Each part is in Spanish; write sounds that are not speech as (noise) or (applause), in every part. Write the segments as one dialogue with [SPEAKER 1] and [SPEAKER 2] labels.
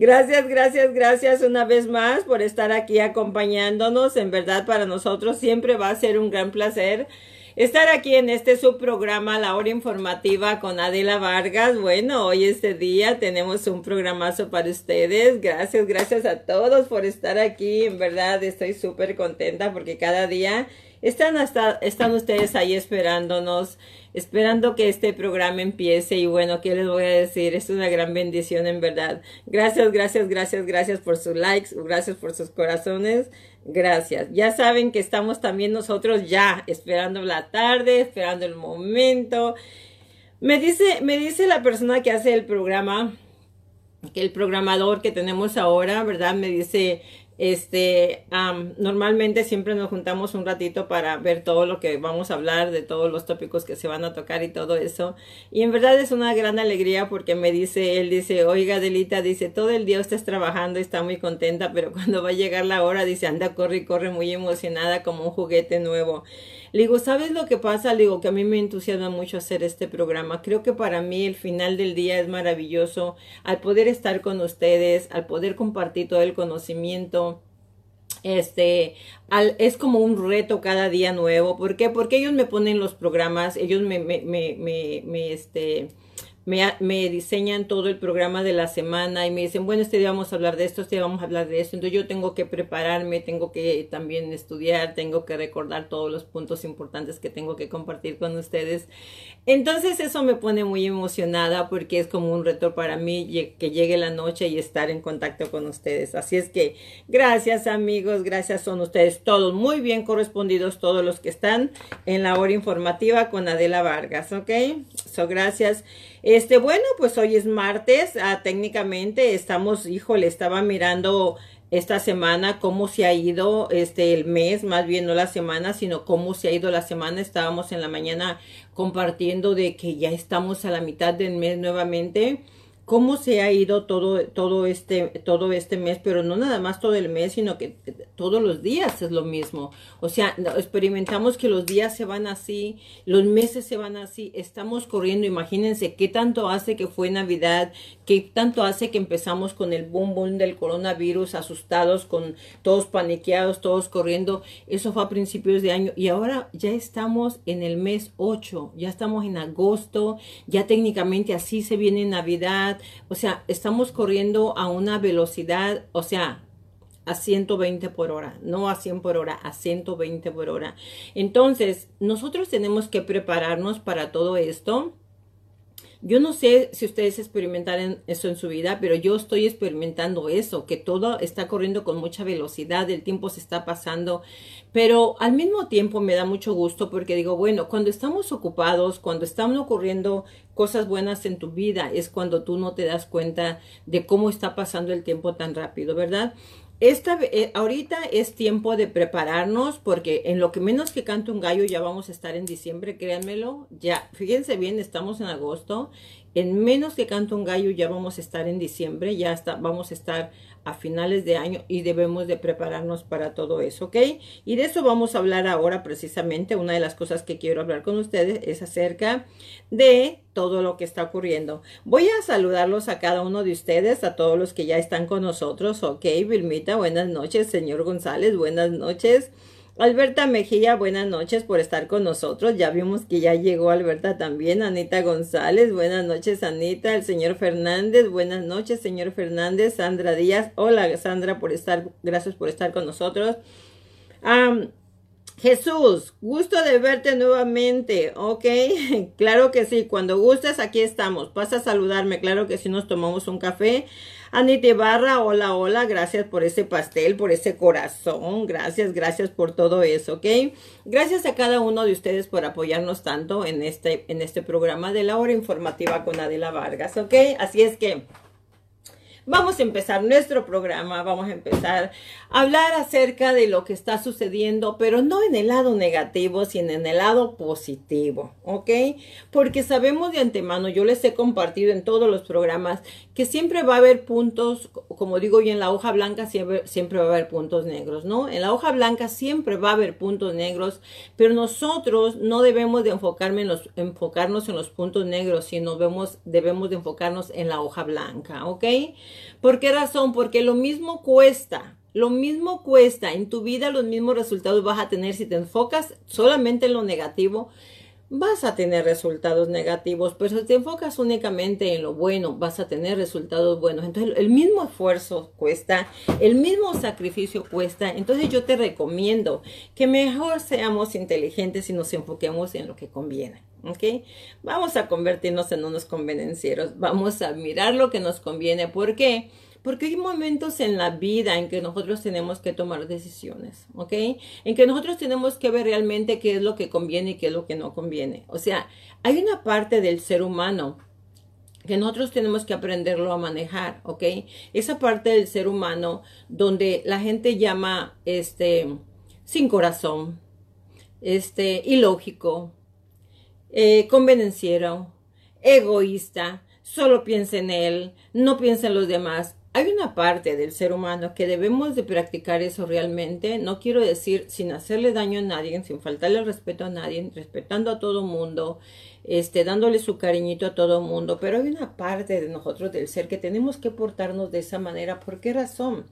[SPEAKER 1] Gracias, gracias, gracias una vez más por estar aquí acompañándonos. En verdad, para nosotros siempre va a ser un gran placer estar aquí en este subprograma, La Hora Informativa con Adela Vargas. Bueno, hoy este día tenemos un programazo para ustedes. Gracias, gracias a todos por estar aquí. En verdad, estoy súper contenta porque cada día están, hasta, están ustedes ahí esperándonos, esperando que este programa empiece. Y bueno, ¿qué les voy a decir? Es una gran bendición en verdad. Gracias, gracias, gracias, gracias por sus likes, gracias por sus corazones. Gracias. Ya saben que estamos también nosotros ya esperando la tarde, esperando el momento. Me dice, me dice la persona que hace el programa, que el programador que tenemos ahora, ¿verdad? Me dice, este, normalmente siempre nos juntamos un ratito para ver todo lo que vamos a hablar, de todos los tópicos que se van a tocar y todo eso. Y en verdad es una gran alegría porque me dice, él dice, oiga, Delita, dice, todo el día estás trabajando y está muy contenta, pero (laughs) cuando va a llegar la hora, dice, anda, corre y corre muy emocionada como un juguete nuevo. Le digo, ¿sabes lo que pasa? Le digo que a mí me entusiasma mucho hacer este programa. Creo que para mí el final del día es maravilloso al poder estar con ustedes, al poder compartir todo el conocimiento. Este, al, es como un reto cada día nuevo. ¿Por qué? Porque ellos me ponen los programas, ellos me, me, me, me, me este, me, diseñan todo el programa de la semana y me dicen, bueno, este día vamos a hablar de esto, este día vamos a hablar de esto. Entonces yo tengo que prepararme, tengo que también estudiar, tengo que recordar todos los puntos importantes que tengo que compartir con ustedes. Entonces eso me pone muy emocionada porque es como un reto para mí que llegue la noche y estar en contacto con ustedes. Así es que gracias amigos, gracias son ustedes todos muy bien correspondidos, todos los que están en la hora informativa con Adela Vargas, ¿ok? So gracias. Este, bueno, pues hoy es martes, ah, técnicamente estamos, híjole, estaba mirando esta semana cómo se ha ido este el mes, más bien no la semana, sino cómo se ha ido la semana. Estábamos en la mañana compartiendo de que ya estamos a la mitad del mes nuevamente cómo se ha ido todo, todo, este, todo este mes, pero no nada más todo el mes, sino que todos los días es lo mismo. O sea, experimentamos que los días se van así, los meses se van así, estamos corriendo, imagínense qué tanto hace que fue Navidad, qué tanto hace que empezamos con el boom boom del coronavirus, asustados, con todos paniqueados, todos corriendo. Eso fue a principios de año y ahora ya estamos en el mes 8, ya estamos en agosto, ya técnicamente así se viene Navidad o sea, estamos corriendo a una velocidad, o sea, a 120 por hora, no a 100 por hora, a 120 por hora. Entonces, nosotros tenemos que prepararnos para todo esto. Yo no sé si ustedes experimentaron eso en su vida, pero yo estoy experimentando eso, que todo está corriendo con mucha velocidad, el tiempo se está pasando, pero al mismo tiempo me da mucho gusto porque digo, bueno, cuando estamos ocupados, cuando están ocurriendo cosas buenas en tu vida, es cuando tú no te das cuenta de cómo está pasando el tiempo tan rápido, ¿verdad? Esta, eh, ahorita es tiempo de prepararnos porque en lo que menos que cante un gallo ya vamos a estar en diciembre, créanmelo. Ya, fíjense bien, estamos en agosto. En menos que cante un gallo ya vamos a estar en diciembre, ya está, vamos a estar a finales de año y debemos de prepararnos para todo eso, ¿ok? Y de eso vamos a hablar ahora precisamente. Una de las cosas que quiero hablar con ustedes es acerca de todo lo que está ocurriendo. Voy a saludarlos a cada uno de ustedes, a todos los que ya están con nosotros, ¿ok? Vilmita, buenas noches. Señor González, buenas noches. Alberta Mejía, buenas noches por estar con nosotros. Ya vimos que ya llegó Alberta también. Anita González, buenas noches Anita. El señor Fernández, buenas noches señor Fernández. Sandra Díaz, hola Sandra por estar, gracias por estar con nosotros. Jesús, gusto de verte nuevamente, ¿ok? (laughs) claro que sí, cuando gustes aquí estamos. Pasa a saludarme, claro que sí nos tomamos un café. Anita Ibarra, hola, hola, gracias por ese pastel, por ese corazón, gracias, gracias por todo eso, ¿ok? Gracias a cada uno de ustedes por apoyarnos tanto en este, en este programa de la hora informativa con Adela Vargas, ¿ok? Así es que... Vamos a empezar nuestro programa, vamos a empezar a hablar acerca de lo que está sucediendo, pero no en el lado negativo, sino en el lado positivo, ¿ok? Porque sabemos de antemano, yo les he compartido en todos los programas, que siempre va a haber puntos, como digo yo, en la hoja blanca siempre, siempre va a haber puntos negros, ¿no? En la hoja blanca siempre va a haber puntos negros, pero nosotros no debemos de enfocarme en los, enfocarnos en los puntos negros, sino vemos, debemos de enfocarnos en la hoja blanca, ¿ok? ¿Por qué razón? Porque lo mismo cuesta. Lo mismo cuesta en tu vida, los mismos resultados vas a tener si te enfocas solamente en lo negativo vas a tener resultados negativos, pero si te enfocas únicamente en lo bueno, vas a tener resultados buenos. Entonces, el mismo esfuerzo cuesta, el mismo sacrificio cuesta. Entonces, yo te recomiendo que mejor seamos inteligentes y nos enfoquemos en lo que conviene. ¿Ok? Vamos a convertirnos en unos convenencieros. Vamos a mirar lo que nos conviene. ¿Por qué? Porque hay momentos en la vida en que nosotros tenemos que tomar decisiones, ¿ok? En que nosotros tenemos que ver realmente qué es lo que conviene y qué es lo que no conviene. O sea, hay una parte del ser humano que nosotros tenemos que aprenderlo a manejar, ¿ok? Esa parte del ser humano donde la gente llama, este, sin corazón, este, ilógico, eh, convenenciero, egoísta, solo piensa en él, no piensa en los demás hay una parte del ser humano que debemos de practicar eso realmente. No quiero decir sin hacerle daño a nadie, sin faltarle respeto a nadie, respetando a todo mundo, este, dándole su cariñito a todo mundo. Pero hay una parte de nosotros del ser que tenemos que portarnos de esa manera. ¿Por qué razón?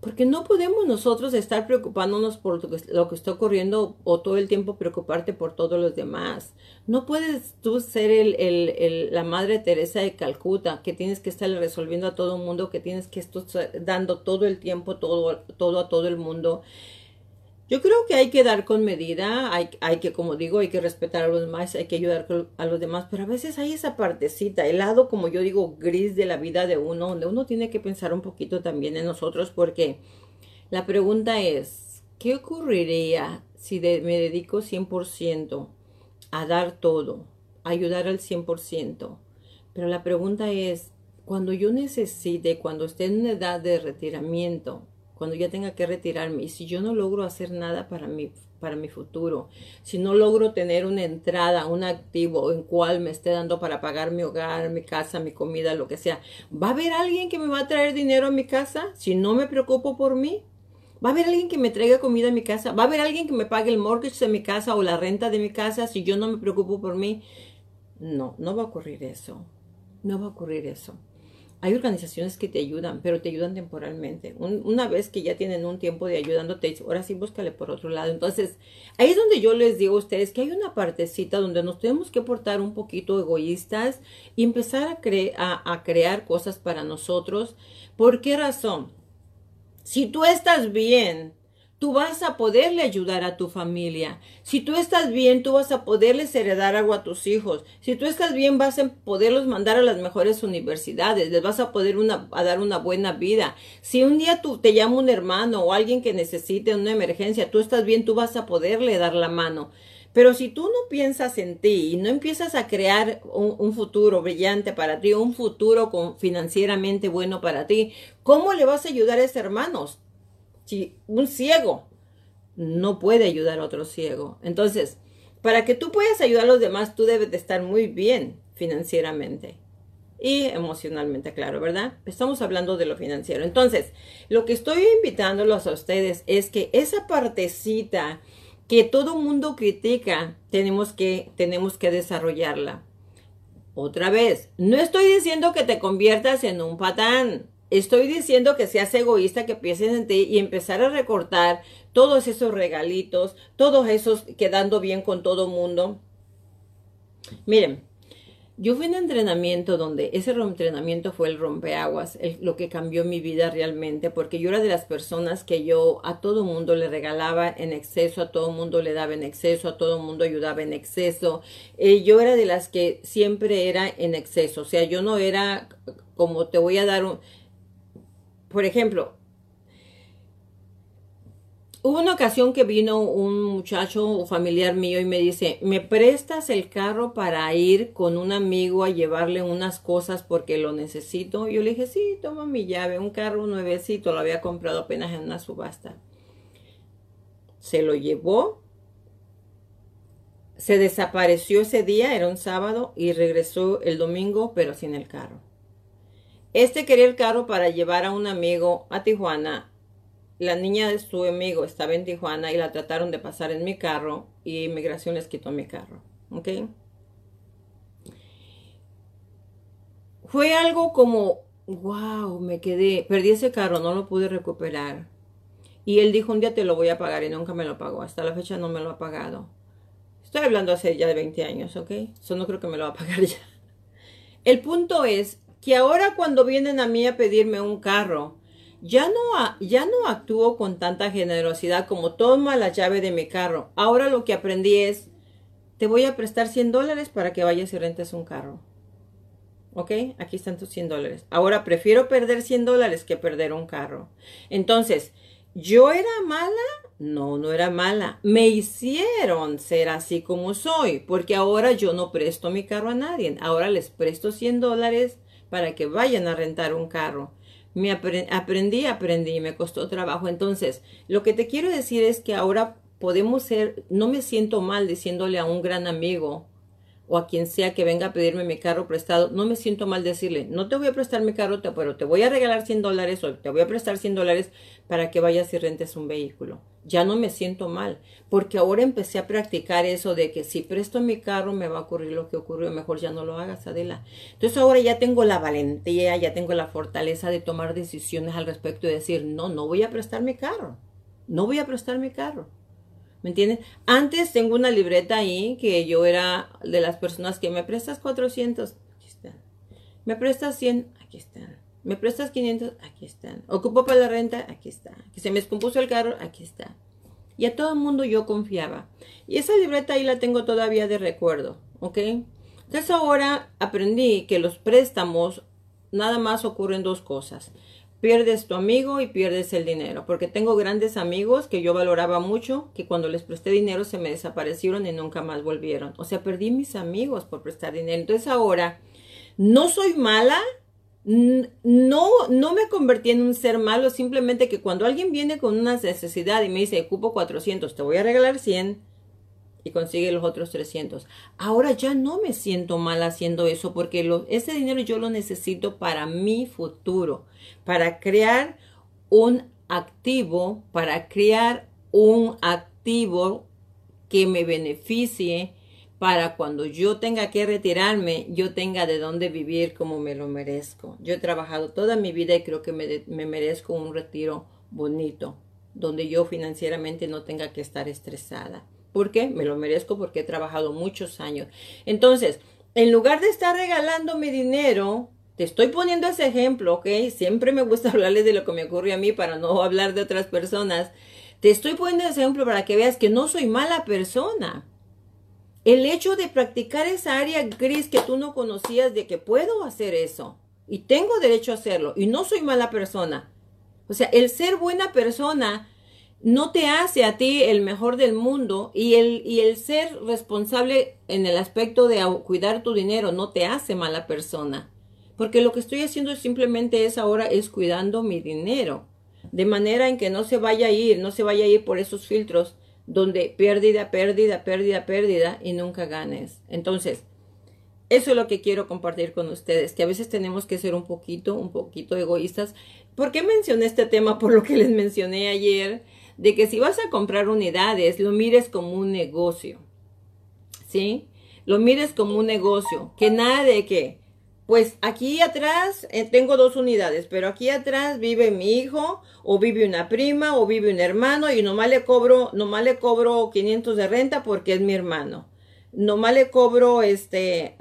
[SPEAKER 1] Porque no podemos nosotros estar preocupándonos por lo que, está ocurriendo o todo el tiempo preocuparte por todos los demás. No puedes tú ser el, la Madre Teresa de Calcuta, que tienes que estar resolviendo a todo el mundo, que tienes que estar dando todo el tiempo todo, todo a todo el mundo. Yo creo que hay que dar con medida, hay, hay, que, como digo, hay que respetar a los demás, hay que ayudar a los demás, pero a veces hay esa partecita, el lado, como yo digo, gris de la vida de uno, donde uno tiene que pensar un poquito también en nosotros, porque la pregunta es, ¿qué ocurriría si me dedico 100% a dar todo, ayudar al 100%? Pero la pregunta es, cuando yo necesite, cuando esté en una edad de retiramiento, cuando ya tenga que retirarme y si yo no logro hacer nada para mi, para mi futuro, si no logro tener una entrada, un activo en cual me esté dando para pagar mi hogar, mi casa, mi comida, lo que sea, ¿va a haber alguien que me va a traer dinero a mi casa si no me preocupo por mí? ¿Va a haber alguien que me traiga comida a mi casa? ¿Va a haber alguien que me pague el mortgage de mi casa o la renta de mi casa si yo no me preocupo por mí? No, no va a ocurrir eso. No va a ocurrir eso. Hay organizaciones que te ayudan, pero te ayudan temporalmente. una vez que ya tienen un tiempo de ayudándote, ahora sí búscale por otro lado. Entonces, ahí es donde yo les digo a ustedes que hay una partecita donde nos tenemos que portar un poquito egoístas y empezar a, a crear cosas para nosotros. ¿Por qué razón? Si tú estás bien, tú vas a poderle ayudar a tu familia. Si tú estás bien, tú vas a poderles heredar algo a tus hijos. Si tú estás bien, vas a poderlos mandar a las mejores universidades, les vas a poder dar una buena vida. Si un día tú te llama un hermano o alguien que necesite una emergencia, tú estás bien, tú vas a poderle dar la mano. Pero si tú no piensas en ti y no empiezas a crear un, un futuro brillante para ti, un futuro con, financieramente bueno para ti, ¿cómo le vas a ayudar a esos hermanos? Si un ciego no puede ayudar a otro ciego. Entonces, para que tú puedas ayudar a los demás, tú debes de estar muy bien financieramente y emocionalmente, claro, ¿verdad? Estamos hablando de lo financiero. Entonces, lo que estoy invitándolos a ustedes es que esa partecita que todo mundo critica, tenemos que, tenemos que desarrollarla. Otra vez, no estoy diciendo que te conviertas en un patán. Estoy diciendo que seas egoísta, que pienses en ti y empezar a recortar todos esos regalitos, todos esos quedando bien con todo mundo. Miren, yo fui en entrenamiento donde ese entrenamiento fue el rompeaguas, lo que cambió mi vida realmente, porque yo era de las personas que yo a todo mundo le regalaba en exceso, a todo mundo le daba en exceso, a todo mundo ayudaba en exceso. Eh, yo era de las que siempre era en exceso, o sea, yo no era como te voy a dar un, por ejemplo, hubo una ocasión que vino un muchacho familiar mío y me dice, ¿me prestas el carro para ir con un amigo a llevarle unas cosas porque lo necesito? Yo le dije, sí, toma mi llave, un carro nuevecito, lo había comprado apenas en una subasta. Se lo llevó, se desapareció ese día, era un sábado, y regresó el domingo, pero sin el carro. Este quería el carro para llevar a un amigo a Tijuana. La niña de su amigo estaba en Tijuana y la trataron de pasar en mi carro y inmigración les quitó mi carro. ¿Ok? Fue algo como wow, me quedé, perdí ese carro, no lo pude recuperar. Y él dijo, un día te lo voy a pagar y nunca me lo pagó. Hasta la fecha no me lo ha pagado. Estoy hablando hace ya de 20 años, ¿ok? Eso no creo que me lo va a pagar (laughs) ya. El punto es que ahora cuando vienen a mí a pedirme un carro, ya no, ya no actúo con tanta generosidad como toma la llave de mi carro. Ahora lo que aprendí es, te voy a prestar 100 dólares para que vayas y rentes un carro. ¿Ok? Aquí están tus 100 dólares. Ahora prefiero perder 100 dólares que perder un carro. Entonces, ¿yo era mala? No, no era mala. Me hicieron ser así como soy, porque ahora yo no presto mi carro a nadie. Ahora les presto 100 dólares para que vayan a rentar un carro. Me aprendí, aprendí y me costó trabajo. Entonces, lo que te quiero decir es que ahora podemos ser, no me siento mal diciéndole a un gran amigo o a quien sea que venga a pedirme mi carro prestado, no me siento mal decirle, no te voy a prestar mi carro, pero te voy a regalar 100 dólares o te voy a prestar 100 dólares para que vayas y rentes un vehículo. Ya no me siento mal, porque ahora empecé a practicar eso de que si presto mi carro me va a ocurrir lo que ocurrió, mejor ya no lo hagas, Adela. Entonces ahora ya tengo la valentía, ya tengo la fortaleza de tomar decisiones al respecto y decir, no, no voy a prestar mi carro, no voy a prestar mi carro. ¿Me entiendes? Antes tengo una libreta ahí que yo era de las personas que me prestas 400, aquí están. Me prestas 100, aquí están. Me prestas 500, aquí están. Ocupo para la renta, aquí está. Que se me descompuso el carro, aquí está. Y a todo el mundo yo confiaba. Y esa libreta ahí la tengo todavía de recuerdo, ¿ok? Entonces ahora aprendí que los préstamos nada más ocurren dos cosas pierdes tu amigo y pierdes el dinero, porque tengo grandes amigos que yo valoraba mucho, que cuando les presté dinero se me desaparecieron y nunca más volvieron. O sea, perdí mis amigos por prestar dinero. Entonces ahora, no soy mala, no, no me convertí en un ser malo, simplemente que cuando alguien viene con una necesidad y me dice, cupo 400, te voy a regalar 100, y consigue los otros 300. Ahora ya no me siento mal haciendo eso porque ese dinero yo lo necesito para mi futuro, para crear un activo, para crear un activo que me beneficie para cuando yo tenga que retirarme, yo tenga de dónde vivir como me lo merezco. Yo he trabajado toda mi vida y creo que me, me merezco un retiro bonito, donde yo financieramente no tenga que estar estresada. ¿Por qué? Me lo merezco porque he trabajado muchos años. Entonces, en lugar de estar regalando mi dinero, te estoy poniendo ese ejemplo, ¿ok? Siempre me gusta (laughs) hablarles de lo que me ocurre a mí para no hablar de otras personas. Te estoy poniendo ese ejemplo para que veas que no soy mala persona. El hecho de practicar esa área gris que tú no conocías de que puedo hacer eso y tengo derecho a hacerlo y no soy mala persona. O sea, el ser buena persona no te hace a ti el mejor del mundo y el, y el ser responsable en el aspecto de cuidar tu dinero no te hace mala persona. Porque lo que estoy haciendo simplemente es ahora es cuidando mi dinero. De manera en que no se vaya a ir, no se vaya a ir por esos filtros donde pérdida, pérdida, pérdida, pérdida y nunca ganes. Entonces, eso es lo que quiero compartir con ustedes, que a veces tenemos que ser un poquito, un poquito egoístas. ¿Por qué mencioné este tema? Por lo que les mencioné ayer de que si vas a comprar unidades, lo mires como un negocio. ¿Sí? Lo mires como un negocio. Que nada de que, pues aquí atrás eh, tengo dos unidades, pero aquí atrás vive mi hijo, o vive una prima, o vive un hermano, y nomás le cobro, nomás le cobro 500 de renta porque es mi hermano. Nomás le cobro este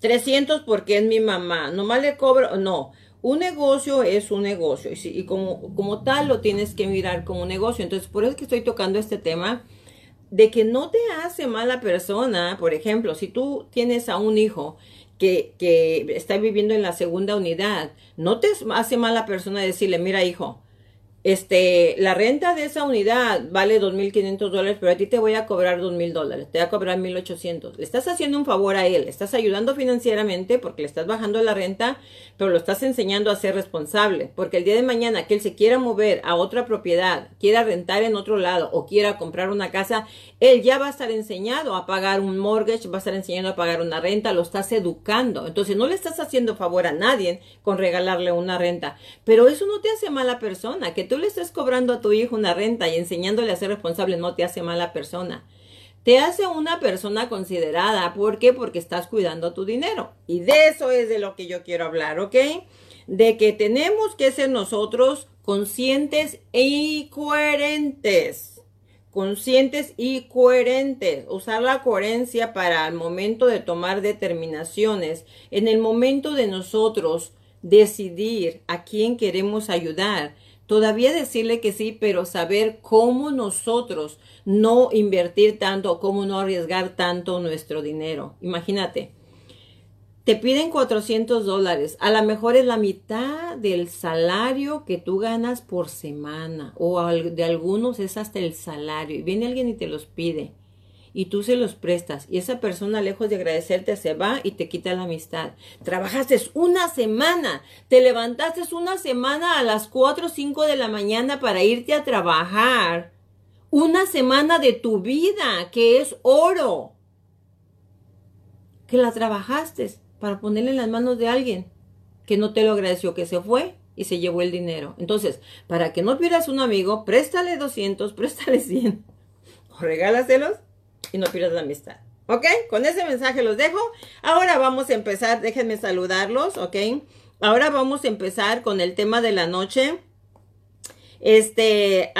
[SPEAKER 1] 300 porque es mi mamá. Nomás le cobro, no un negocio es un negocio y, como, como tal lo tienes que mirar como un negocio. Entonces, por eso es que estoy tocando este tema de que no te hace mala persona. Por ejemplo, si tú tienes a un hijo que, que está viviendo en la segunda unidad, no te hace mala persona decirle, mira hijo, este, la renta de esa unidad vale 2.500 dólares, pero a ti te voy a cobrar 2.000 dólares, te voy a cobrar 1.800. Le estás haciendo un favor a él, le estás ayudando financieramente porque le estás bajando la renta, pero lo estás enseñando a ser responsable, porque el día de mañana que él se quiera mover a otra propiedad, quiera rentar en otro lado o quiera comprar una casa, él ya va a estar enseñado a pagar un mortgage, va a estar enseñando a pagar una renta, lo estás educando. Entonces no le estás haciendo favor a nadie con regalarle una renta, pero eso no te hace mala persona, que tú le estés cobrando a tu hijo una renta y enseñándole a ser responsable no te hace mala persona. te hace una persona considerada. ¿Por qué? Porque estás cuidando tu dinero. Y de eso es de lo que yo quiero hablar, ¿ok? De que tenemos que ser nosotros conscientes y coherentes. Conscientes y coherentes. Usar la coherencia para el momento de tomar determinaciones. En el momento de nosotros decidir a quién queremos ayudar todavía decirle que sí, pero saber cómo nosotros no invertir tanto, cómo no arriesgar tanto nuestro dinero. Imagínate, te piden 400 dólares, a lo mejor es la mitad del salario que tú ganas por semana o de algunos es hasta el salario y viene alguien y te los pide y tú se los prestas y esa persona lejos de agradecerte se va y te quita la amistad. Trabajaste una semana, te levantaste una semana a las 4 o 5 de la mañana para irte a trabajar. Una semana de tu vida que es oro. Que la trabajaste para ponerle en las manos de alguien que no te lo agradeció, que se fue y se llevó el dinero. Entonces, para que no pierdas un amigo, préstale 200, préstale 100 (laughs) o regálaselos y no pierdas la amistad. ¿Ok? Con ese mensaje los dejo. Ahora vamos a empezar, déjenme saludarlos, ¿ok? Ahora vamos a empezar con el tema de la noche. Este,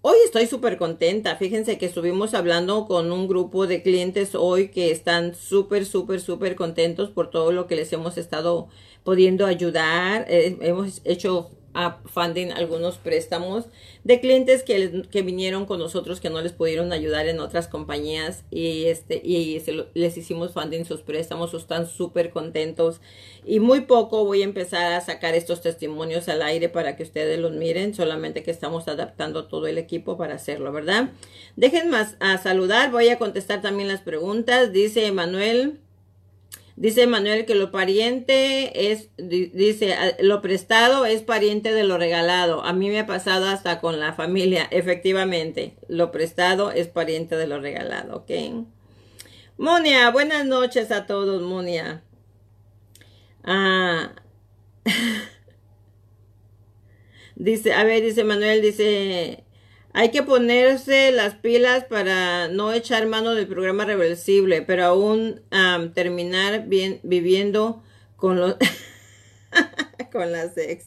[SPEAKER 1] hoy estoy súper contenta. Fíjense que estuvimos hablando con un grupo de clientes hoy que están súper, súper, súper contentos por todo lo que les hemos estado pudiendo ayudar. Eh, hemos hecho a funding algunos préstamos de clientes que, que, vinieron con nosotros que no les pudieron ayudar en otras compañías y este y les hicimos funding sus préstamos están súper contentos. Y muy poco voy a empezar a sacar estos testimonios al aire para que ustedes los miren solamente que estamos adaptando todo el equipo para hacerlo verdad dejen más a saludar voy a contestar también las preguntas. Dice Manuel Dice Manuel que lo pariente es, dice, lo prestado es pariente de lo regalado. A mí me ha pasado hasta con la familia, (laughs) efectivamente. Lo prestado es pariente de lo regalado, ¿ok? Monia, buenas noches a todos, Monia. Ah. (laughs) dice, a ver, dice Manuel, dice, hay que ponerse las pilas para no echar mano del programa reversible, pero aún terminar bien viviendo con los (laughs) con las ex.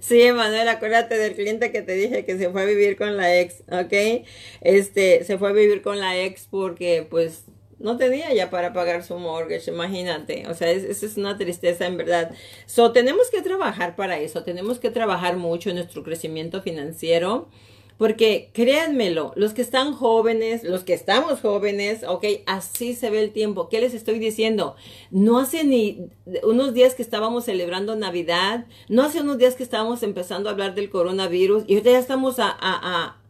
[SPEAKER 1] Sí, Manuel, acuérdate del cliente que te dije que se fue a vivir con la ex, ¿ok? Este, se fue a vivir con la ex porque pues no tenía ya para pagar su mortgage, imagínate. O sea, esa es una tristeza en verdad. So, tenemos que trabajar para eso, tenemos que trabajar mucho en nuestro crecimiento financiero. Porque créanmelo, los que están jóvenes, los que estamos jóvenes, ok, así se ve el tiempo. ¿Qué les estoy diciendo? No hace ni unos días que estábamos celebrando Navidad, no hace unos días que estábamos empezando a hablar del coronavirus y ahorita ya estamos a, a a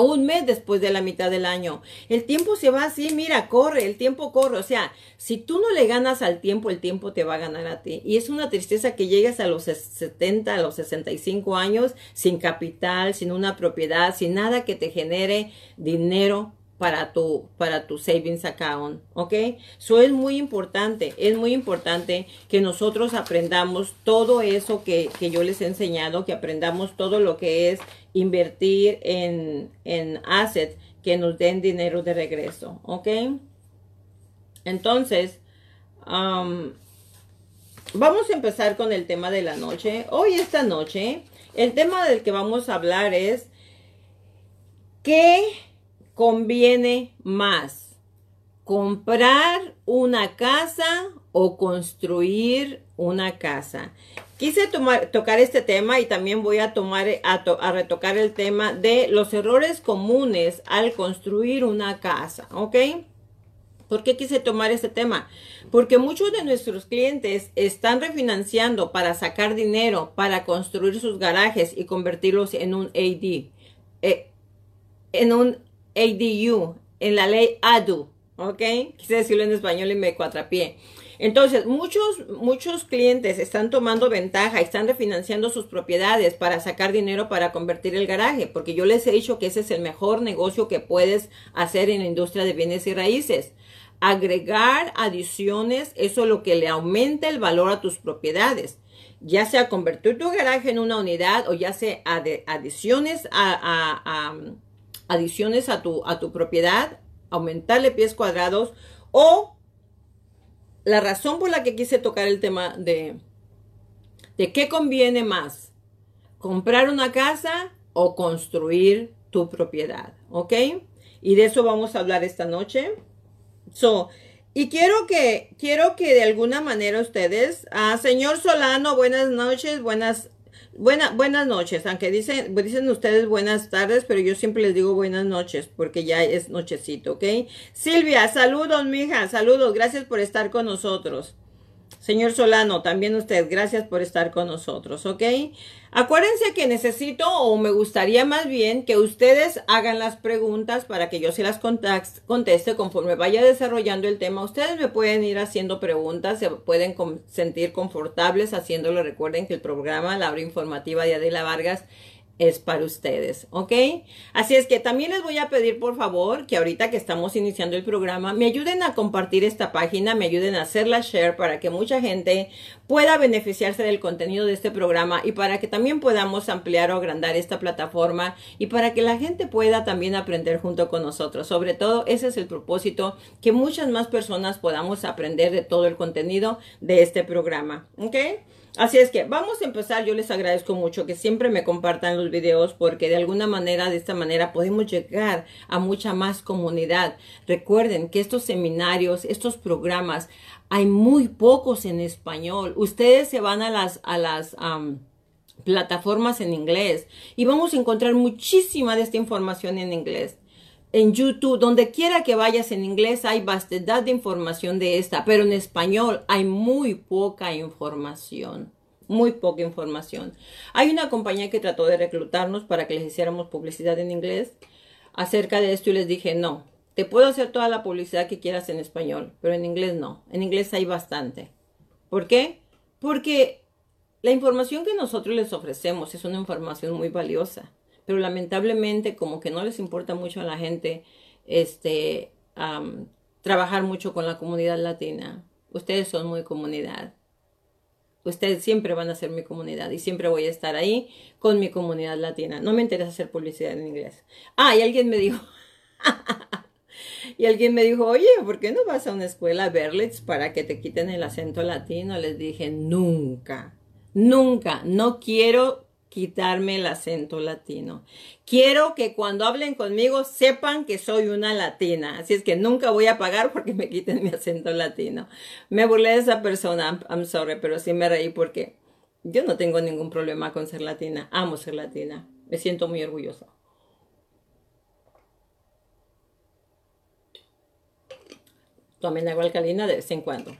[SPEAKER 1] un mes después de la mitad del año. El tiempo se va así, mira, corre, el tiempo corre. O sea, si tú no le ganas al tiempo, el tiempo te va a ganar a ti. Y es una tristeza que llegues a los 70, a los 65 años sin capital, sin una propiedad, sin nada que te genere dinero para tu, para tu savings account, ¿ok? Eso es muy importante, es muy importante que nosotros aprendamos todo eso que, que yo les he enseñado, que aprendamos todo lo que es invertir en, en assets que nos den dinero de regreso, ¿ok? Entonces, um, vamos a empezar con el tema de la noche. Hoy, esta noche, el tema del que vamos a hablar es ¿qué conviene más? ¿Comprar una casa o construir una casa? Quise tocar este tema y también voy a tomar a, retocar el tema de los errores comunes al construir una casa, ¿ok? ¿Por qué quise tomar este tema? Porque muchos de nuestros clientes están refinanciando para sacar dinero para construir sus garajes y convertirlos en un AD, eh, en un ADU, en la ley ADU, ¿ok? Quise decirlo en español y me cuatrapié. Entonces, muchos, muchos clientes están tomando ventaja, están refinanciando sus propiedades para sacar dinero para convertir el garaje, porque yo les he dicho que ese es el mejor negocio que puedes hacer en la industria de bienes y raíces. Agregar adiciones, eso es lo que le aumenta el valor a tus propiedades. Ya sea convertir tu garaje en una unidad o ya sea adiciones a, adiciones a tu, a tu propiedad aumentarle pies cuadrados o la razón por la que quise tocar el tema de, de qué conviene más, comprar una casa o construir tu propiedad, ¿ok? Y de eso vamos a hablar esta noche. So, y quiero que, quiero que de alguna manera ustedes, ah, señor Solano, buenas noches, buenas, buena, buenas noches, aunque dicen, dicen ustedes buenas tardes, pero yo siempre les digo buenas noches, porque ya es nochecito, ¿ok? Silvia, saludos, mija, saludos, gracias por estar con nosotros. Señor Solano, también usted, gracias por estar con nosotros, ¿ok? Acuérdense que necesito o me gustaría más bien que ustedes hagan las preguntas para que yo se las conteste conforme vaya desarrollando el tema. Ustedes me pueden ir haciendo preguntas, se pueden sentir confortables haciéndolo. Recuerden que el programa La Hora Informativa de Adela Vargas es para ustedes, ¿ok? Así es que también les voy a pedir por favor que ahorita que estamos iniciando el programa me ayuden a compartir esta página, me ayuden a hacerla share para que mucha gente pueda beneficiarse del contenido de este programa y para que también podamos ampliar o agrandar esta plataforma y para que la gente pueda también aprender junto con nosotros. Sobre todo ese es el propósito, que muchas más personas podamos aprender de todo el contenido de este programa, ¿ok? Así es que vamos a empezar. Yo les agradezco mucho que siempre me compartan los videos porque de alguna manera, de esta manera, podemos llegar a mucha más comunidad. Recuerden que estos seminarios, estos programas, hay muy pocos en español. Ustedes se van a las, a las, plataformas en inglés y vamos a encontrar muchísima de esta información en inglés en YouTube, donde quiera que vayas en inglés hay vastedad de información de esta, pero en español hay muy poca información, muy poca información. Hay una compañía que trató de reclutarnos para que les hiciéramos publicidad en inglés acerca de esto y les dije, no, te puedo hacer toda la publicidad que quieras en español, pero en inglés no, en inglés hay bastante. ¿Por qué? Porque la información que nosotros les ofrecemos es una información muy valiosa pero lamentablemente como que no les importa mucho a la gente este trabajar mucho con la comunidad latina. Ustedes son muy comunidad. Ustedes siempre van a ser mi comunidad y siempre voy a estar ahí con mi comunidad latina. No me interesa hacer publicidad en inglés. Ah, y alguien me dijo, (laughs) y alguien me dijo, oye, ¿por qué no vas a una escuela Berlitz para que te quiten el acento latino? Les dije, nunca, nunca, no quiero quitarme el acento latino. Quiero que cuando hablen conmigo sepan que soy una latina. Así es que nunca voy a pagar porque me quiten mi acento latino. Me burlé de esa persona, I'm sorry, pero sí me reí porque yo no tengo ningún problema con ser latina. Amo ser latina. Me siento muy orgullosa. Tomen agua alcalina de vez en cuando.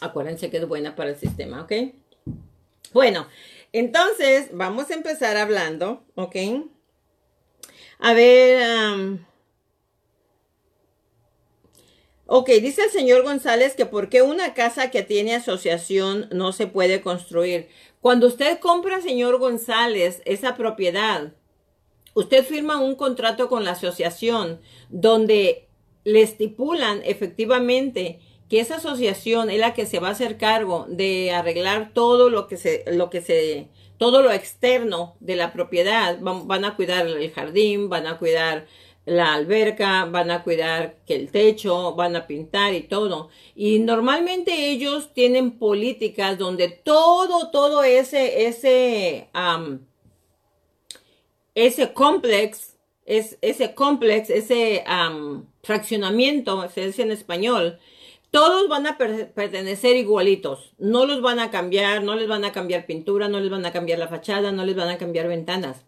[SPEAKER 1] Acuérdense que es buena para el sistema, ¿ok? Bueno, entonces, vamos a empezar hablando, ¿ok? A ver, ok, dice el señor González que por qué una casa que tiene asociación no se puede construir. Cuando usted compra, señor González, esa propiedad, usted firma un contrato con la asociación donde le estipulan efectivamente que esa asociación es la que se va a hacer cargo de arreglar todo lo que se, lo que se, todo lo externo de la propiedad. Van, van, a cuidar el jardín, van a cuidar la alberca, van a cuidar que el techo, van a pintar y todo. Y normalmente ellos tienen políticas donde todo, todo ese, ese, ese complex, es, ese complex, ese fraccionamiento, se dice en español, todos van a pertenecer igualitos. No los van a cambiar, no les van a cambiar pintura, no les van a cambiar la fachada, no les van a cambiar ventanas.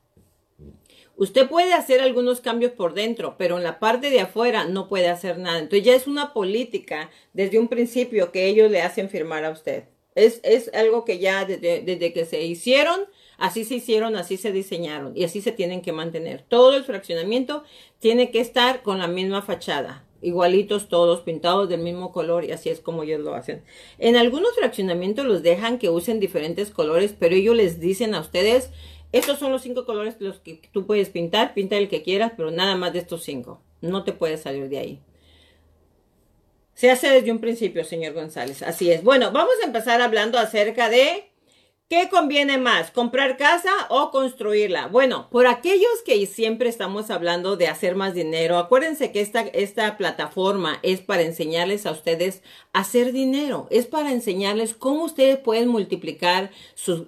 [SPEAKER 1] Usted puede hacer algunos cambios por dentro, pero en la parte de afuera no puede hacer nada. Entonces ya es una política desde un principio que ellos le hacen firmar a usted. Es, es algo que ya desde, desde que se hicieron, así se hicieron, así se diseñaron y así se tienen que mantener. Todo el fraccionamiento tiene que estar con la misma fachada igualitos todos, pintados del mismo color y así es como ellos lo hacen. En algunos fraccionamientos los dejan que usen diferentes colores, pero ellos les dicen a ustedes, estos son los cinco colores los que tú puedes pintar, pinta el que quieras, pero nada más de estos cinco. No te puedes salir de ahí. Se hace desde un principio, señor González. Así es. Bueno, vamos a empezar hablando acerca de ¿Qué conviene más, comprar casa o construirla? Bueno, por aquellos que siempre estamos hablando de hacer más dinero, acuérdense que esta, plataforma es para enseñarles a ustedes a hacer dinero, es para enseñarles cómo ustedes pueden multiplicar su,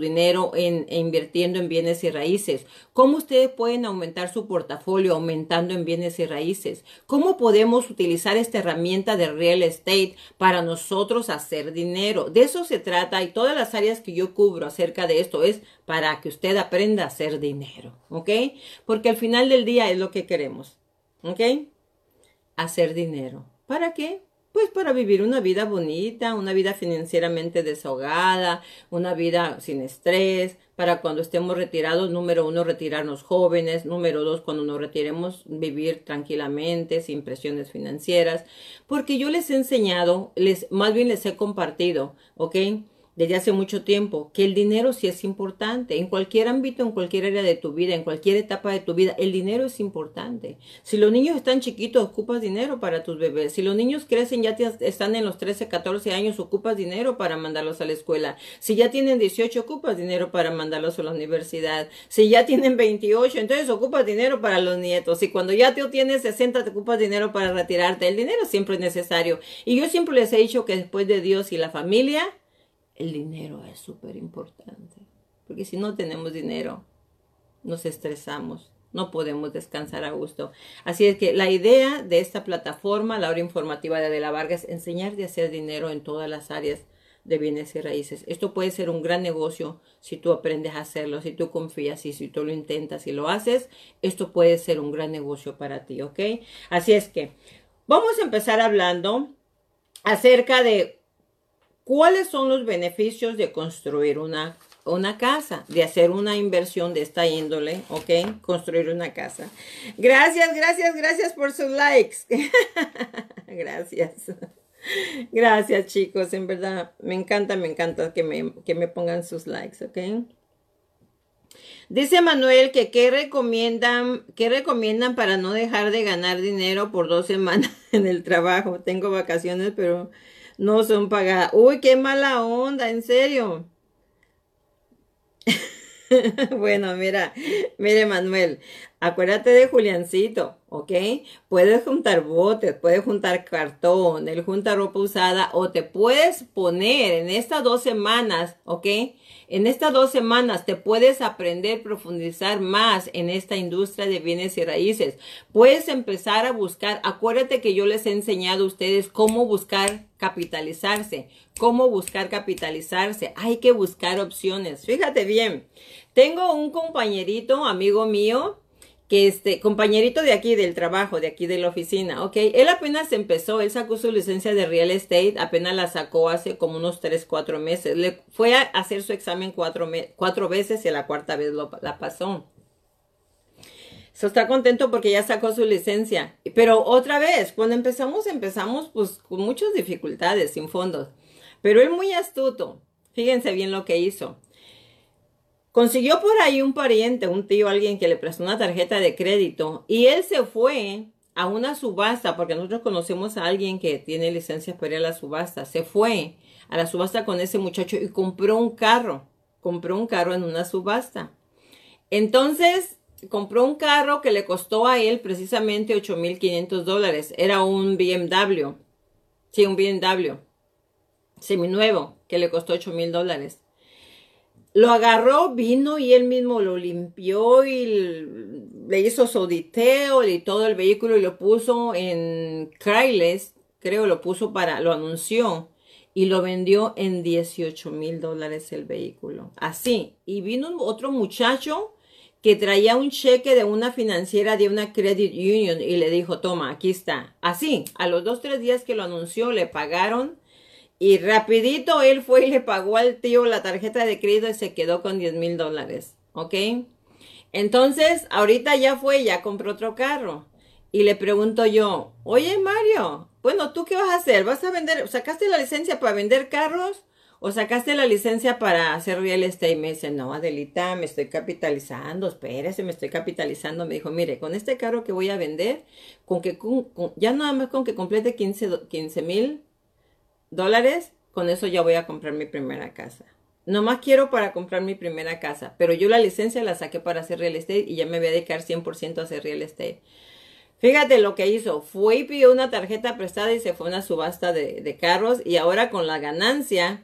[SPEAKER 1] dinero en, invirtiendo en bienes y raíces, cómo ustedes pueden aumentar su portafolio aumentando en bienes y raíces, cómo podemos utilizar esta herramienta de real estate para nosotros hacer dinero. De eso se trata y todas las áreas que yo cubro acerca de esto es para que usted aprenda a hacer dinero, ¿ok? Porque al final del día es lo que queremos, ¿ok? Hacer dinero. ¿Para qué? Pues para vivir una vida bonita, una vida financieramente desahogada, una vida sin estrés, para cuando estemos retirados, número uno, retirarnos jóvenes, número dos, cuando nos retiremos, vivir tranquilamente, sin presiones financieras, porque yo les he enseñado, les, más bien les he compartido, ¿ok? Desde hace mucho tiempo que el dinero sí es importante. En cualquier ámbito, en cualquier área de tu vida, en cualquier etapa de tu vida, el dinero es importante. Si los niños están chiquitos, ocupas dinero para tus bebés. Si los niños crecen, ya están en los 13, 14 años, ocupas dinero para mandarlos a la escuela. Si ya tienen 18, ocupas dinero para mandarlos a la universidad. Si ya tienen 28, entonces ocupas dinero para los nietos. Y cuando ya tú tienes 60, te ocupas dinero para retirarte. El dinero siempre es necesario. Y yo siempre les he dicho que después de Dios y la familia, el dinero es súper importante. Porque si no tenemos dinero, nos estresamos, no podemos descansar a gusto. Así es que la idea de esta plataforma, la hora informativa de Adela Vargas, es enseñar de hacer dinero en todas las áreas de bienes y raíces. Esto puede ser un gran negocio si tú aprendes a hacerlo, si tú confías y si tú lo intentas y lo haces. Esto puede ser un gran negocio para ti, ¿ok? Así es que vamos a empezar hablando acerca de ¿Cuáles son los beneficios de construir una, una casa? De hacer una inversión de esta índole, ¿ok? Construir una casa. Gracias, gracias, gracias por sus likes. (laughs) gracias. Gracias, chicos. En verdad, me encanta, me encanta que me, que me pongan sus likes, ¿ok? Dice Manuel que qué recomiendan, qué recomiendan para no dejar de ganar dinero por dos semanas (laughs) en el trabajo. Tengo vacaciones, pero no son pagadas. Uy, qué mala onda, en serio. (laughs) bueno, mira, mire Manuel, acuérdate de Juliancito, ¿ok? Puedes juntar botes, puedes juntar cartón, él junta ropa usada o te puedes poner en estas dos semanas, ¿ok? En estas dos semanas te puedes aprender, profundizar más en esta industria de bienes y raíces. Puedes empezar a buscar, acuérdate que yo les he enseñado a ustedes cómo buscar capitalizarse, cómo buscar capitalizarse. Hay que buscar opciones. Fíjate bien, tengo un compañerito, amigo mío, que este compañerito de aquí del trabajo, de aquí de la oficina, ok, él apenas empezó, él sacó su licencia de real estate, apenas la sacó hace como unos 3, 4 meses, le fue a hacer su examen cuatro, cuatro veces y la cuarta vez lo, la pasó. So, está contento porque ya sacó su licencia. Pero otra vez, cuando empezamos, empezamos pues con muchas dificultades, sin fondos. Pero él muy astuto. Fíjense bien lo que hizo. Consiguió por ahí un pariente, un tío, alguien que le prestó una tarjeta de crédito y él se fue a una subasta, porque nosotros conocemos a alguien que tiene licencia para ir a la subasta. Se fue a la subasta con ese muchacho y compró un carro. Compró un carro en una subasta. Entonces, compró un carro que le costó a él precisamente 8.500 dólares. Era un BMW. Sí, un BMW. Seminuevo, que le costó 8.000 dólares lo agarró, vino y él mismo lo limpió y le hizo soditeo y todo el vehículo y lo puso en Craigslist, creo lo puso para, lo anunció y lo vendió en 18 mil dólares el vehículo. Así. Y vino otro muchacho que traía un cheque de una financiera de una credit union y le dijo, toma, aquí está. Así, a los dos, tres días que lo anunció, le pagaron y rapidito él fue y le pagó al tío la tarjeta de crédito y se quedó con 10 mil dólares. ¿Ok? Entonces, ahorita ya fue, ya compró otro carro. Y le pregunto yo, oye Mario, bueno, ¿tú qué vas a hacer? ¿Vas a vender, sacaste la licencia para vender carros? ¿O sacaste la licencia para hacer real estate? Y me dice, no, Adelita, me estoy capitalizando, espérese, me estoy capitalizando. Me dijo, mire, con este carro que voy a vender, con que, ya nada más con que complete 15 mil dólares, con eso ya voy a comprar mi primera casa. nomás quiero para comprar mi primera casa, pero yo la licencia la saqué para hacer real estate y ya me voy a dedicar 100% a hacer real estate. Fíjate lo que hizo, fue y pidió una tarjeta prestada y se fue a una subasta de, de carros y ahora con la ganancia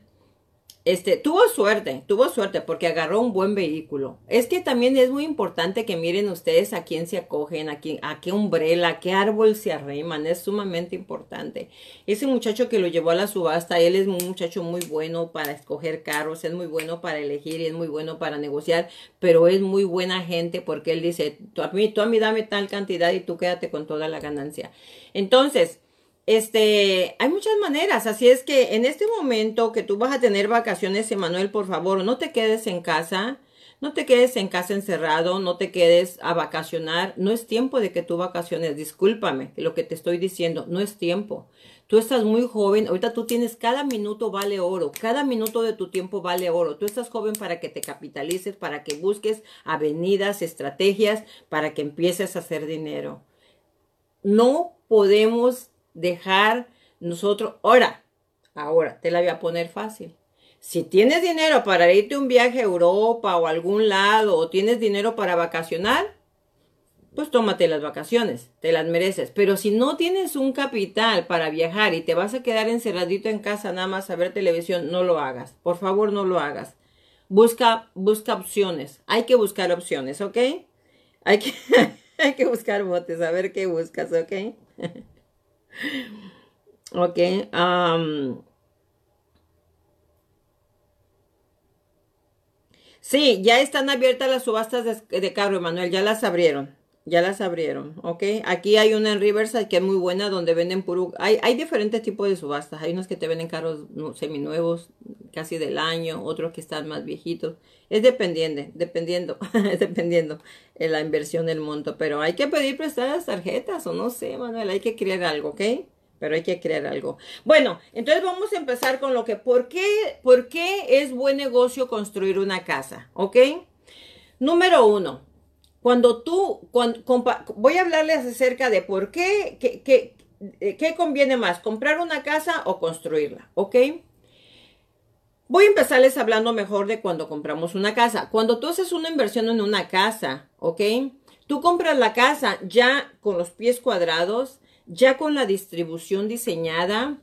[SPEAKER 1] este, tuvo suerte, tuvo suerte porque agarró un buen vehículo. Es que también es muy importante que miren ustedes a quién se acogen, a, quién, a qué umbrella, a qué árbol se arriman. Es sumamente importante. Ese muchacho que lo llevó a la subasta, él es un muchacho muy bueno para escoger carros, es muy bueno para elegir y es muy bueno para negociar, pero es muy buena gente porque él dice, tú a mí, tú a mí dame tal cantidad y tú quédate con toda la ganancia. Entonces, este, hay muchas maneras, así es que en este momento que tú vas a tener vacaciones, Emanuel, por favor, no te quedes en casa, no te quedes en casa encerrado, no te quedes a vacacionar, no es tiempo de que tú vacaciones, discúlpame lo que te estoy diciendo, no es tiempo. Tú estás muy joven, ahorita tú tienes cada minuto vale oro, cada minuto de tu tiempo vale oro. Tú estás joven para que te capitalices, para que busques avenidas, estrategias, para que empieces a hacer dinero. No podemos dejar nosotros, ahora, ahora, te la voy a poner fácil. Si tienes dinero para irte un viaje a Europa o a algún lado, o tienes dinero para vacacionar, pues tómate las vacaciones, te las mereces. Pero si no tienes un capital para viajar y te vas a quedar encerradito en casa nada más a ver televisión, no lo hagas. Por favor, no lo hagas. Busca, busca opciones. Hay que buscar opciones, ¿ok? Hay que, (laughs) hay que buscar botes, a ver qué buscas, ¿ok? (laughs) Ok. sí, ya están abiertas las subastas de, de carro, Emanuel. Ya las abrieron. Ya las abrieron, ¿ok? Aquí hay una en Riverside que es muy buena donde venden puro... Hay, hay diferentes tipos de subastas. Hay unos que te venden carros seminuevos, casi del año, otros que están más viejitos. Es dependiendo, (laughs) dependiendo, dependiendo de la inversión del monto. Pero hay que pedir prestadas tarjetas o no sé, Manuel, hay que crear algo, ¿ok? Pero hay que crear algo. Bueno, entonces vamos a empezar con lo que, ¿por qué, por qué es buen negocio construir una casa? ¿Ok? Número uno, cuando tú, voy a hablarles acerca de por qué, qué, qué conviene más, comprar una casa o construirla, ¿ok? Voy a empezarles hablando mejor de cuando compramos una casa. Cuando tú haces una inversión en una casa, ¿ok? Tú compras la casa ya con los pies cuadrados, ya con la distribución diseñada,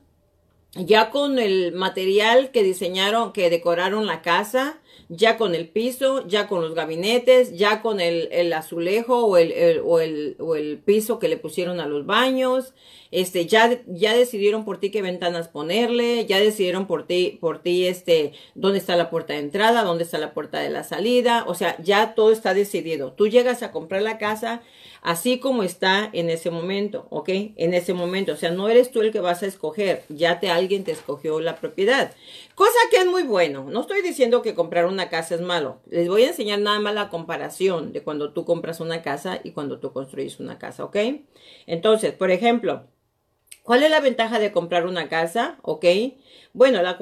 [SPEAKER 1] ya con el material que diseñaron, que decoraron la casa, ya con el piso, ya con los gabinetes, ya con el, azulejo o el, o, el, o el piso que le pusieron a los baños, este, ya, ya decidieron por ti qué ventanas ponerle, ya decidieron por ti, por ti, este, dónde está la puerta de entrada, dónde está la puerta de la salida, o sea, ya todo está decidido. Tú llegas a comprar la casa así como está en ese momento, ¿ok? En ese momento, o sea, no eres tú el que vas a escoger, ya te alguien te escogió la propiedad. Cosa que es muy bueno. No estoy diciendo que comprar una casa es malo. Les voy a enseñar nada más la comparación de cuando tú compras una casa y cuando tú construyes una casa, ¿ok? Entonces, por ejemplo, ¿cuál es la ventaja de comprar una casa? ¿Ok? Bueno, la,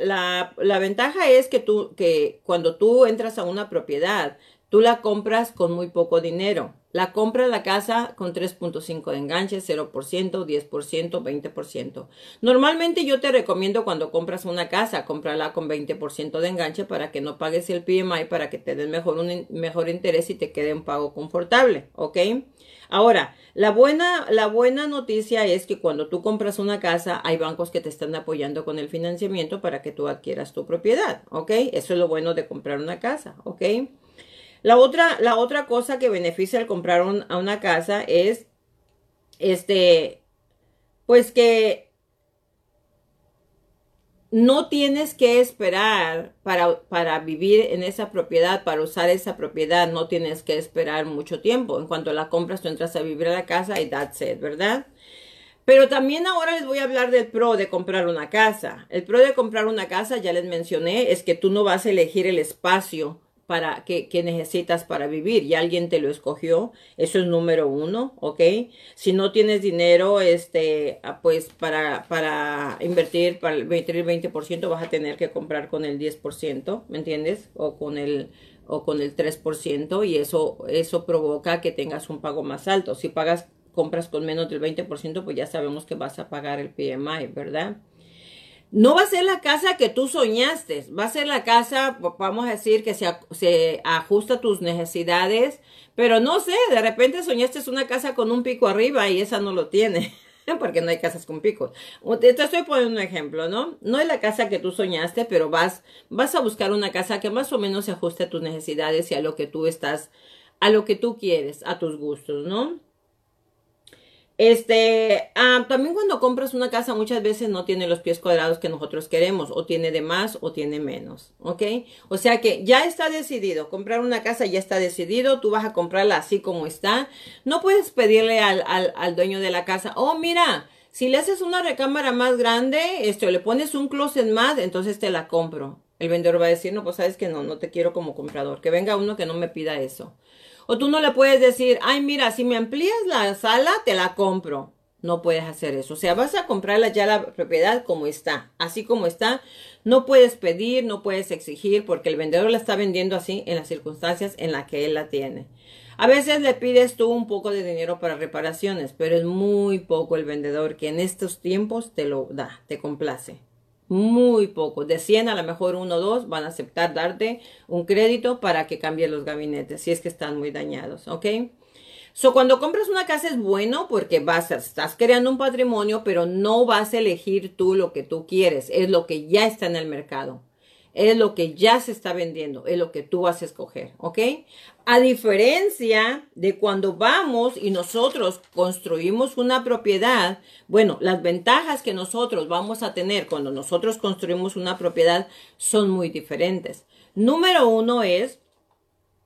[SPEAKER 1] la, la ventaja es que tú, que cuando tú entras a una propiedad, tú la compras con muy poco dinero. La compra la casa con 3.5 de enganche, 0%, 10%, 20%. Normalmente yo te recomiendo cuando compras una casa, cómprala con 20% de enganche para que no pagues el PMI, para que te den mejor, un mejor interés y te quede un pago confortable, ¿ok? Ahora, la buena, la buena noticia es que cuando tú compras una casa, hay bancos que te están apoyando con el financiamiento para que tú adquieras tu propiedad, ¿ok? Eso es lo bueno de comprar una casa, ¿ok? La otra, la otra cosa que beneficia al comprar a una casa es, este, pues que no tienes que esperar para, para, vivir en esa propiedad, para usar esa propiedad, no tienes que esperar mucho tiempo. En cuanto la compras, tú entras a vivir a la casa y that's it, ¿verdad? Pero también ahora les voy a hablar del pro de comprar una casa. El pro de comprar una casa, ya les mencioné, es que tú no vas a elegir el espacio para que, necesitas para vivir y alguien te lo escogió, eso es número uno, ¿ok? Si no tienes dinero, este, ah, pues para, para invertir, para invertir el 20% vas a tener que comprar con el 10%, ¿me entiendes? O con el, o con el 3% y eso, eso provoca que tengas un pago más alto. Si pagas, compras con menos del 20%, pues ya sabemos que vas a pagar el PMI, ¿verdad? No va a ser la casa que tú soñaste, va a ser la casa, vamos a decir, que se, se ajusta a tus necesidades, pero no sé, de repente soñaste una casa con un pico arriba y esa no lo tiene, (laughs) porque no hay casas con picos. Te estoy poniendo un ejemplo, ¿no? No es la casa que tú soñaste, pero vas, vas a buscar una casa que más o menos se ajuste a tus necesidades y a lo que tú estás, a lo que tú quieres, a tus gustos, ¿no? Este, ah, también cuando compras una casa muchas veces no tiene los pies cuadrados que nosotros queremos, o tiene de más o tiene menos, ¿ok? O sea que ya está decidido, comprar una casa ya está decidido, tú vas a comprarla así como está. No puedes pedirle al, al, al dueño de la casa, oh, mira, si le haces una recámara más grande, esto, le pones un closet más, entonces te la compro. El vendedor va a decir, no, pues sabes que no, no te quiero como comprador, que venga uno que no me pida eso. O tú no le puedes decir, ay, mira, si me amplías la sala, te la compro. No puedes hacer eso. O sea, vas a comprarla ya la propiedad como está. Así como está. No puedes pedir, no puedes exigir, porque el vendedor la está vendiendo así en las circunstancias en las que él la tiene. A veces le pides tú un poco de dinero para reparaciones, pero es muy poco el vendedor que en estos tiempos te lo da, te complace muy poco. De 100 a lo mejor uno o dos van a aceptar darte un crédito para que cambie los gabinetes si es que están muy dañados, ¿ok? So, cuando compras una casa es bueno porque vas a, estás creando un patrimonio, pero no vas a elegir tú lo que tú quieres, es lo que ya está en el mercado es lo que ya se está vendiendo, es lo que tú vas a escoger, ¿ok? A diferencia de cuando vamos y nosotros construimos una propiedad, bueno, las ventajas que nosotros vamos a tener cuando nosotros construimos una propiedad son muy diferentes. Número uno es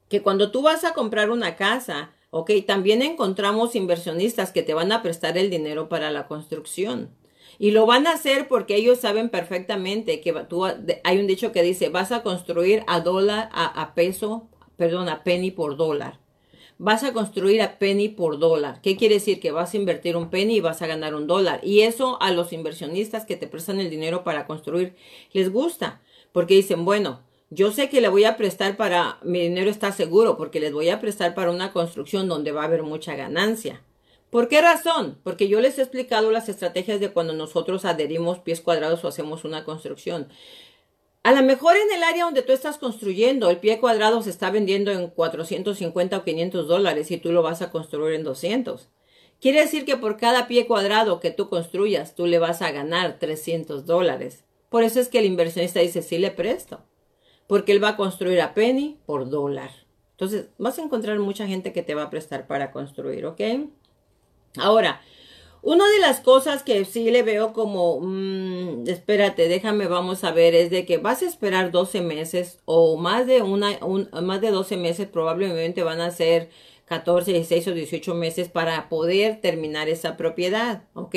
[SPEAKER 1] que cuando tú vas a comprar una casa, ok, también encontramos inversionistas que te van a prestar el dinero para la construcción. Y lo van a hacer porque ellos saben perfectamente que tú, hay un dicho que dice, vas a construir a dólar, a, peso, perdón, a penny por dólar. Vas a construir a penny por dólar. ¿Qué quiere decir? Que vas a invertir un penny y vas a ganar un dólar. Y eso a los inversionistas que te prestan el dinero para construir les gusta. Porque dicen, bueno, yo sé que le voy a prestar para, mi dinero está seguro porque les voy a prestar para una construcción donde va a haber mucha ganancia. ¿Por qué razón? Porque yo les he explicado las estrategias de cuando nosotros adherimos pies cuadrados o hacemos una construcción. A lo mejor en el área donde tú estás construyendo, el pie cuadrado se está vendiendo en 450 o 500 dólares y tú lo vas a construir en 200. Quiere decir que por cada pie cuadrado que tú construyas, tú le vas a ganar 300 dólares. Por eso es que el inversionista dice, sí le presto. Porque él va a construir a penny por dólar. Entonces, vas a encontrar mucha gente que te va a prestar para construir, ¿ok? Ahora, una de las cosas que sí le veo como, mm, espérate, déjame, vamos a ver, es de que vas a esperar 12 meses o más de una, más de 12 meses, probablemente van a ser 14, 16 o 18 meses para poder terminar esa propiedad, ¿ok?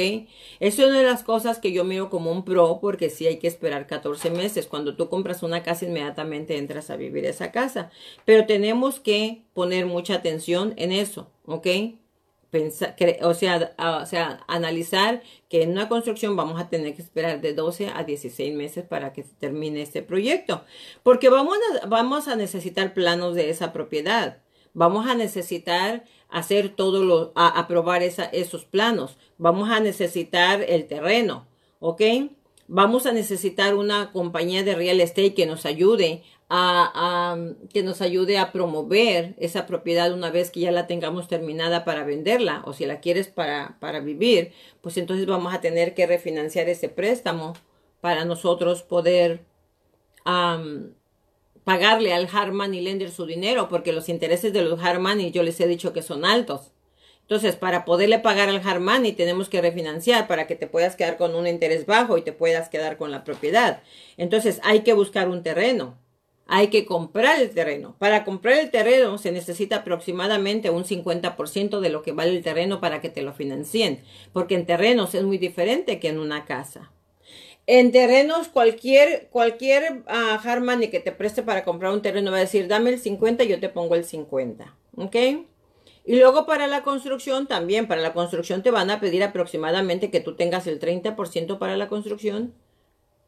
[SPEAKER 1] Eso es una de las cosas que yo miro como un pro porque sí hay que esperar 14 meses. Cuando tú compras una casa, inmediatamente entras a vivir esa casa. Pero tenemos que poner mucha atención en eso, ¿ok? O sea, o sea, analizar que en una construcción vamos a tener que esperar de 12 a 16 meses para que se termine este proyecto, porque vamos a, vamos a necesitar planos de esa propiedad, vamos a necesitar hacer todo lo, a, aprobar esos planos, vamos a necesitar el terreno, ¿ok? Vamos a necesitar una compañía de real estate que nos ayude a, que nos ayude a promover esa propiedad una vez que ya la tengamos terminada para venderla o si la quieres para, para vivir, pues entonces vamos a tener que refinanciar ese préstamo para nosotros poder pagarle al Harman y Lender su dinero porque los intereses de los Harman y yo les he dicho que son altos. Entonces, para poderle pagar al Harmani tenemos que refinanciar para que te puedas quedar con un interés bajo y te puedas quedar con la propiedad. Entonces, hay que buscar un terreno hay que comprar el terreno. Para comprar el terreno se necesita aproximadamente un 50% de lo que vale el terreno para que te lo financien, porque en terrenos es muy diferente que en una casa. En terrenos, cualquier, cualquier uh, que te preste para comprar un terreno va a decir, dame el 50 y yo te pongo el 50. ¿Ok? Y luego para la construcción también, para la construcción te van a pedir aproximadamente que tú tengas el 30% para la construcción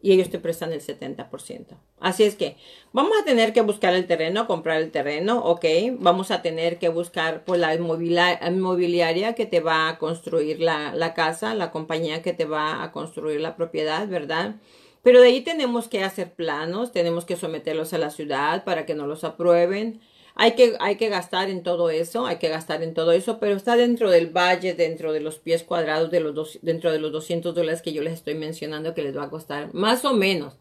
[SPEAKER 1] y ellos te prestan el 70%. Así es que vamos a tener que buscar el terreno, comprar el terreno, ok. Vamos a tener que buscar pues, la inmobiliaria que te va a construir la, la casa, la compañía que te va a construir la propiedad, ¿verdad? Pero de ahí tenemos que hacer planos, tenemos que someterlos a la ciudad para que no los aprueben. Hay que, hay que gastar en todo eso, hay que gastar en todo eso, pero está dentro del valle, dentro de los pies cuadrados, de los dos, dentro de los 200 dólares que yo les estoy mencionando que les va a costar, más o menos.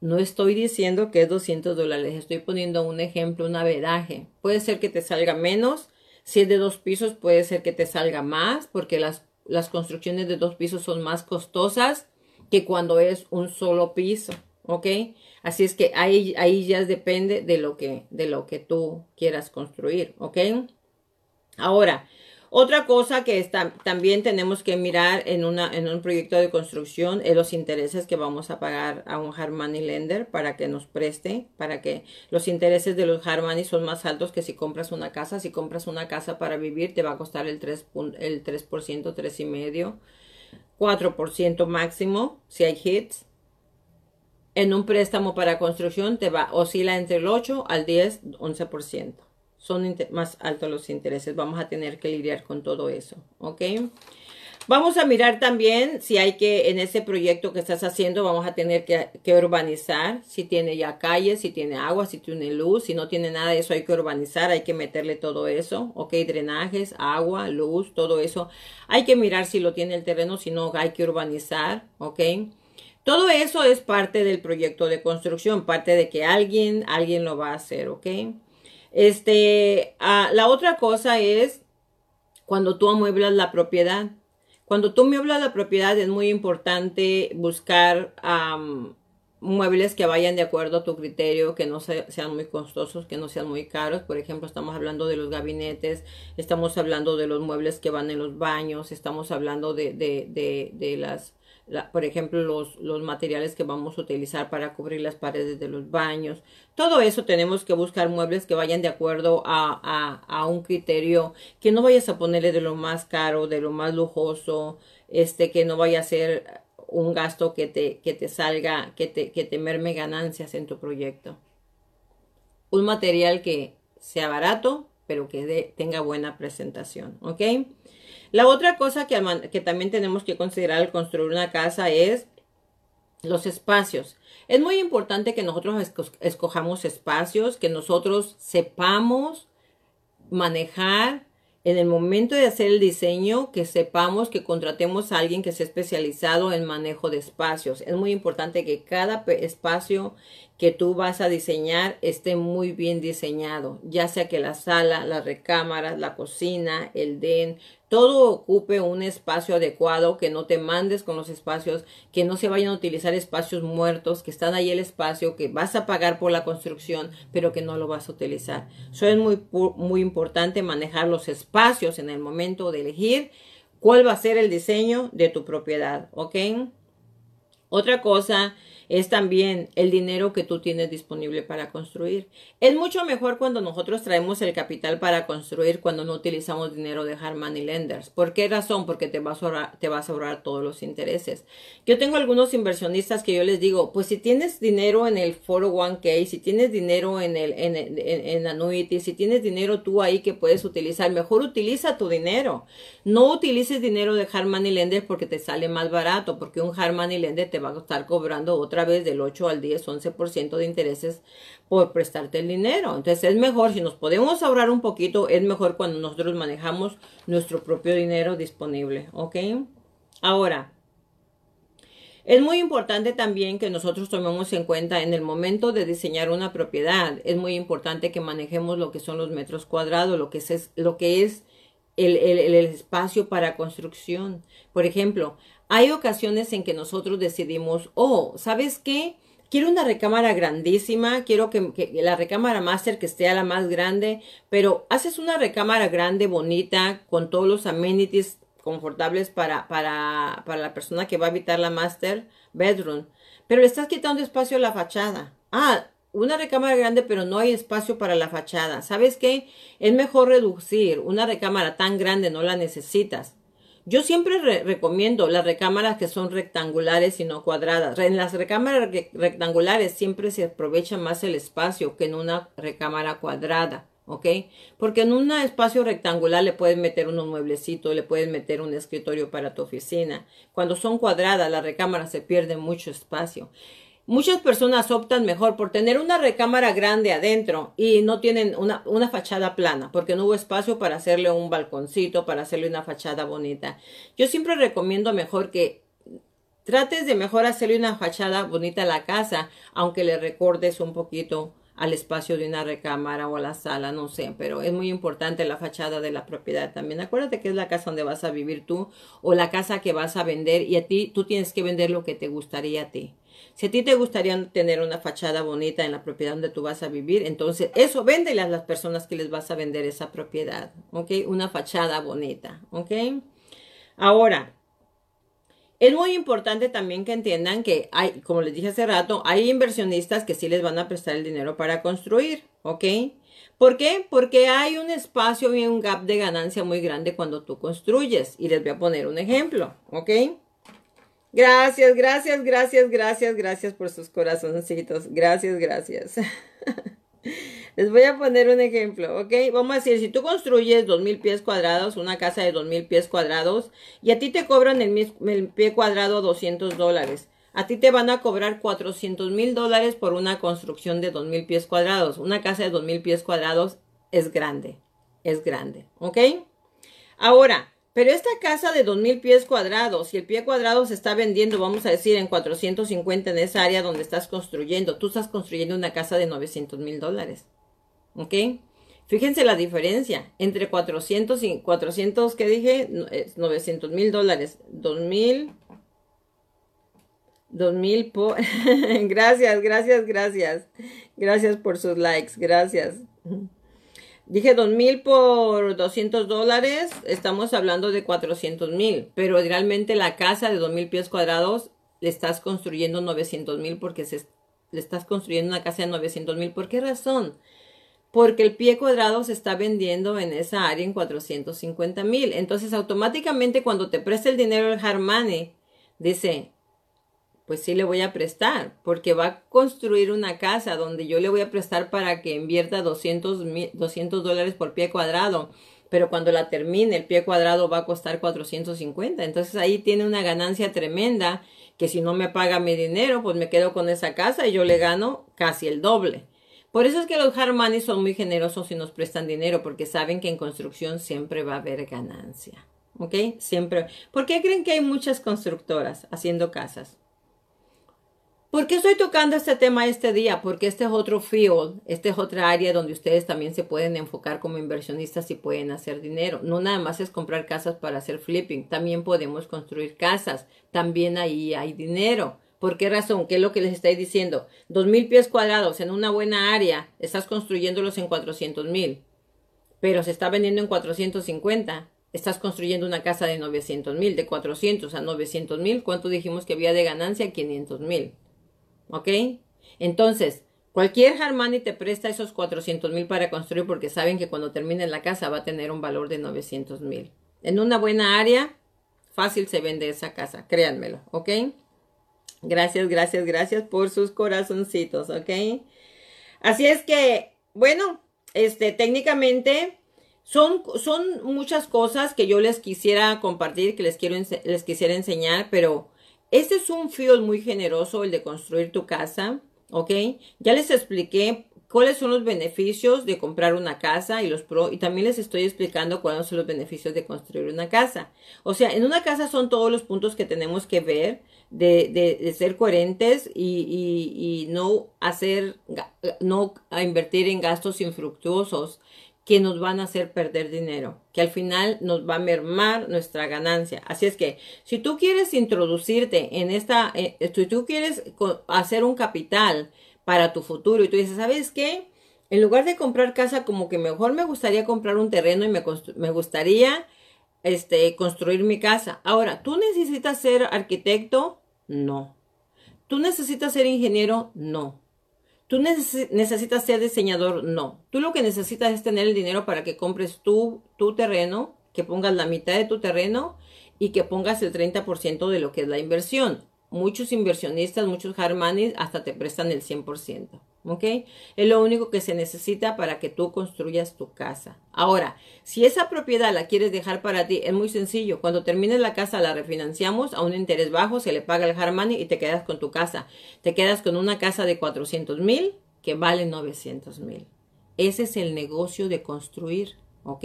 [SPEAKER 1] No estoy diciendo que es 200 dólares, estoy poniendo un ejemplo, un averaje. Puede ser que te salga menos, si es de dos pisos puede ser que te salga más, porque las, las construcciones de dos pisos son más costosas que cuando es un solo piso, ¿ok? Así es que ahí, ahí ya depende de lo, que, de lo que tú quieras construir, ¿ok? Ahora, otra cosa que está, también tenemos que mirar en, una, en un proyecto de construcción es los intereses que vamos a pagar a un hard money lender para que nos preste, para que los intereses de los hard money son más altos que si compras una casa. Si compras una casa para vivir te va a costar el 3%, el 3%, 3,5%, 4% máximo si hay hits en un préstamo para construcción te va oscila entre el 8 al 10, 11%. Son más altos los intereses. Vamos a tener que lidiar con todo eso, ¿ok? Vamos a mirar también si hay que, en ese proyecto que estás haciendo, vamos a tener que, que, urbanizar, si tiene ya calles, si tiene agua, si tiene luz, si no tiene nada de eso hay que urbanizar, hay que meterle todo eso, ok, drenajes, agua, luz, todo eso. Hay que mirar si lo tiene el terreno, si no hay que urbanizar, ok. Todo eso es parte del proyecto de construcción, parte de que alguien, alguien lo va a hacer, ¿ok? Este, ah, la otra cosa es cuando tú amueblas la propiedad. Cuando tú amueblas la propiedad es muy importante buscar muebles que vayan de acuerdo a tu criterio, que no sean muy costosos, que no sean muy caros. Por ejemplo, estamos hablando de los gabinetes, estamos hablando de los muebles que van en los baños, estamos hablando de, de, de, de las por ejemplo, los, los materiales que vamos a utilizar para cubrir las paredes de los baños. Todo eso tenemos que buscar muebles que vayan de acuerdo a, a, a un criterio, que no vayas a ponerle de lo más caro, de lo más lujoso, este, que no vaya a ser un gasto que te, que te salga, que te, que te merme ganancias en tu proyecto. Un material que sea barato, pero que tenga buena presentación, ¿ok? La otra cosa que, que también tenemos que considerar al construir una casa es los espacios. Es muy importante que nosotros escojamos espacios, que nosotros sepamos manejar en el momento de hacer el diseño, que sepamos que contratemos a alguien que esté especializado en manejo de espacios. Es muy importante que cada espacio que tú vas a diseñar esté muy bien diseñado, ya sea que la sala, las recámaras, la cocina, el den, todo ocupe un espacio adecuado, que no te mandes con los espacios, que no se vayan a utilizar espacios muertos, que están ahí el espacio, que vas a pagar por la construcción, pero que no lo vas a utilizar. Eso es muy, muy importante manejar los espacios en el momento de elegir cuál va a ser el diseño de tu propiedad, ¿ok? Otra cosa es también el dinero que tú tienes disponible para construir. Es mucho mejor cuando nosotros traemos el capital para construir cuando no utilizamos dinero de hard money lenders. ¿Por qué razón? Porque te vas a ahorrar, te vas a ahorrar todos los intereses. Yo tengo algunos inversionistas que yo les digo, pues si tienes dinero en el 401k, si tienes dinero en el en, en, annuity, si tienes dinero tú ahí que puedes utilizar, mejor utiliza tu dinero. No utilices dinero de hard money lenders porque te sale más barato, porque un hard money lender te va a estar cobrando otra vez del 8 al 10, 11% de intereses por prestarte el dinero. Entonces es mejor, si nos podemos ahorrar un poquito, es mejor cuando nosotros manejamos nuestro propio dinero disponible, ¿ok? Ahora, es muy importante también que nosotros tomemos en cuenta en el momento de diseñar una propiedad, es muy importante que manejemos lo que son los metros cuadrados, lo que es, lo que es el, el, espacio para construcción. Por ejemplo, hay ocasiones en que nosotros decidimos, oh, ¿sabes qué? Quiero una recámara grandísima, quiero que, la recámara master que esté a la más grande, pero haces una recámara grande, bonita, con todos los amenities confortables para, para, para la persona que va a habitar la master bedroom, pero le estás quitando espacio a la fachada. Ah, una recámara grande, pero no hay espacio para la fachada. ¿Sabes qué? Es mejor reducir. Una recámara tan grande no la necesitas. Yo siempre recomiendo las recámaras que son rectangulares y no cuadradas. En las recámaras rectangulares siempre se aprovecha más el espacio que en una recámara cuadrada. ¿ok? Porque en un espacio rectangular le puedes meter unos mueblecitos, le puedes meter un escritorio para tu oficina. Cuando son cuadradas, la recámara se pierde mucho espacio. Muchas personas optan mejor por tener una recámara grande adentro y no tienen una, una, fachada plana porque no hubo espacio para hacerle un balconcito, para hacerle una fachada bonita. Yo siempre recomiendo mejor que trates de mejor hacerle una fachada bonita a la casa, aunque le recordes un poquito al espacio de una recámara o a la sala, no sé, pero es muy importante la fachada de la propiedad también. Acuérdate que es la casa donde vas a vivir tú o la casa que vas a vender y a ti tú tienes que vender lo que te gustaría a ti. Si a ti te gustaría tener una fachada bonita en la propiedad donde tú vas a vivir, entonces eso véndele a las personas que les vas a vender esa propiedad, ¿ok? Una fachada bonita, ¿ok? Ahora, es muy importante también que entiendan que hay, como les dije hace rato, hay inversionistas que sí les van a prestar el dinero para construir, ¿ok? ¿Por qué? Porque hay un espacio y un gap de ganancia muy grande cuando tú construyes. Y les voy a poner un ejemplo, ¿ok? Gracias, gracias, gracias, gracias, gracias por sus corazoncitos. Gracias, gracias. (laughs) Les voy a poner un ejemplo, ¿ok? Vamos a decir, si tú construyes dos mil pies cuadrados, una casa de dos mil pies cuadrados, y a ti te cobran el, el pie cuadrado 200 dólares. A ti te van a cobrar 400 mil dólares por una construcción de dos mil pies cuadrados. Una casa de dos mil pies cuadrados es grande, es grande, ¿ok? Ahora, pero esta casa de 2000 pies cuadrados, si el pie cuadrado se está vendiendo, vamos a decir, en 450 en esa área donde estás construyendo, tú estás construyendo una casa de 900 mil dólares. ¿Ok? Fíjense la diferencia entre 400 y 400, ¿qué dije? 900 mil dólares. 2000. 2000 por... gracias, gracias, gracias. Gracias por sus likes, gracias. Dije dos mil por 200 dólares, estamos hablando de 400 mil, pero realmente la casa de dos mil pies cuadrados le estás construyendo 900 mil porque le estás construyendo una casa de 900 mil. ¿Por qué razón? Porque el pie cuadrado se está vendiendo en esa área en 450 mil. Entonces automáticamente cuando te presta el dinero el Harmane, dice, pues sí le voy a prestar, porque va a construir una casa donde yo le voy a prestar para que invierta 200, 200 dólares por pie cuadrado, pero cuando la termine el pie cuadrado va a costar 450. Entonces ahí tiene una ganancia tremenda que si no me paga mi dinero, pues me quedo con esa casa y yo le gano casi el doble. Por eso es que los Harmanis son muy generosos y nos prestan dinero, porque saben que en construcción siempre va a haber ganancia. ¿Ok? Siempre. ¿Por qué creen que hay muchas constructoras haciendo casas? ¿Por qué estoy tocando este tema este día? Porque este es otro field, este es otra área donde ustedes también se pueden enfocar como inversionistas y pueden hacer dinero. No nada más es comprar casas para hacer flipping, también podemos construir casas, también ahí hay dinero. ¿Por qué razón? ¿Qué es lo que les estoy diciendo? Dos mil pies cuadrados en una buena área, estás construyéndolos en 400 mil, pero se está vendiendo en 450. Estás construyendo una casa de 900 mil, de 400 a 900 mil. ¿Cuánto dijimos que había de ganancia? 500 mil. ¿Ok? Entonces, cualquier Harmani te presta esos 400 mil para construir porque saben que cuando termine la casa va a tener un valor de 900 mil. En una buena área, fácil se vende esa casa, créanmelo, ¿ok? Gracias, gracias, gracias por sus corazoncitos, ¿ok? Así es que, bueno, este, técnicamente son, son muchas cosas que yo les quisiera compartir, que les, quiero, les quisiera enseñar, pero este es un field muy generoso, el de construir tu casa, ¿ok? Ya les expliqué cuáles son los beneficios de comprar una casa y los pro, y también les estoy explicando cuáles son los beneficios de construir una casa. O sea, en una casa son todos los puntos que tenemos que ver de, de, ser coherentes y, y, y, no hacer, no invertir en gastos infructuosos que nos van a hacer perder dinero, que al final nos va a mermar nuestra ganancia. Así es que si tú quieres introducirte en esta, eh, si tú quieres hacer un capital para tu futuro y tú dices, ¿sabes qué? En lugar de comprar casa, como que mejor me gustaría comprar un terreno y me, me gustaría este, construir mi casa. Ahora, ¿tú necesitas ser arquitecto? No. ¿Tú necesitas ser ingeniero? No. ¿Tú necesitas ser diseñador? No. Tú lo que necesitas es tener el dinero para que compres tu, tu terreno, que pongas la mitad de tu terreno y que pongas el 30% de lo que es la inversión. Muchos inversionistas, muchos Harmanis hasta te prestan el 100%. ¿Ok? Es lo único que se necesita para que tú construyas tu casa. Ahora, si esa propiedad la quieres dejar para ti, es muy sencillo. Cuando termines la casa la refinanciamos a un interés bajo, se le paga el hard money y te quedas con tu casa. Te quedas con una casa de 400 mil que vale 900 mil. Ese es el negocio de construir, ¿ok?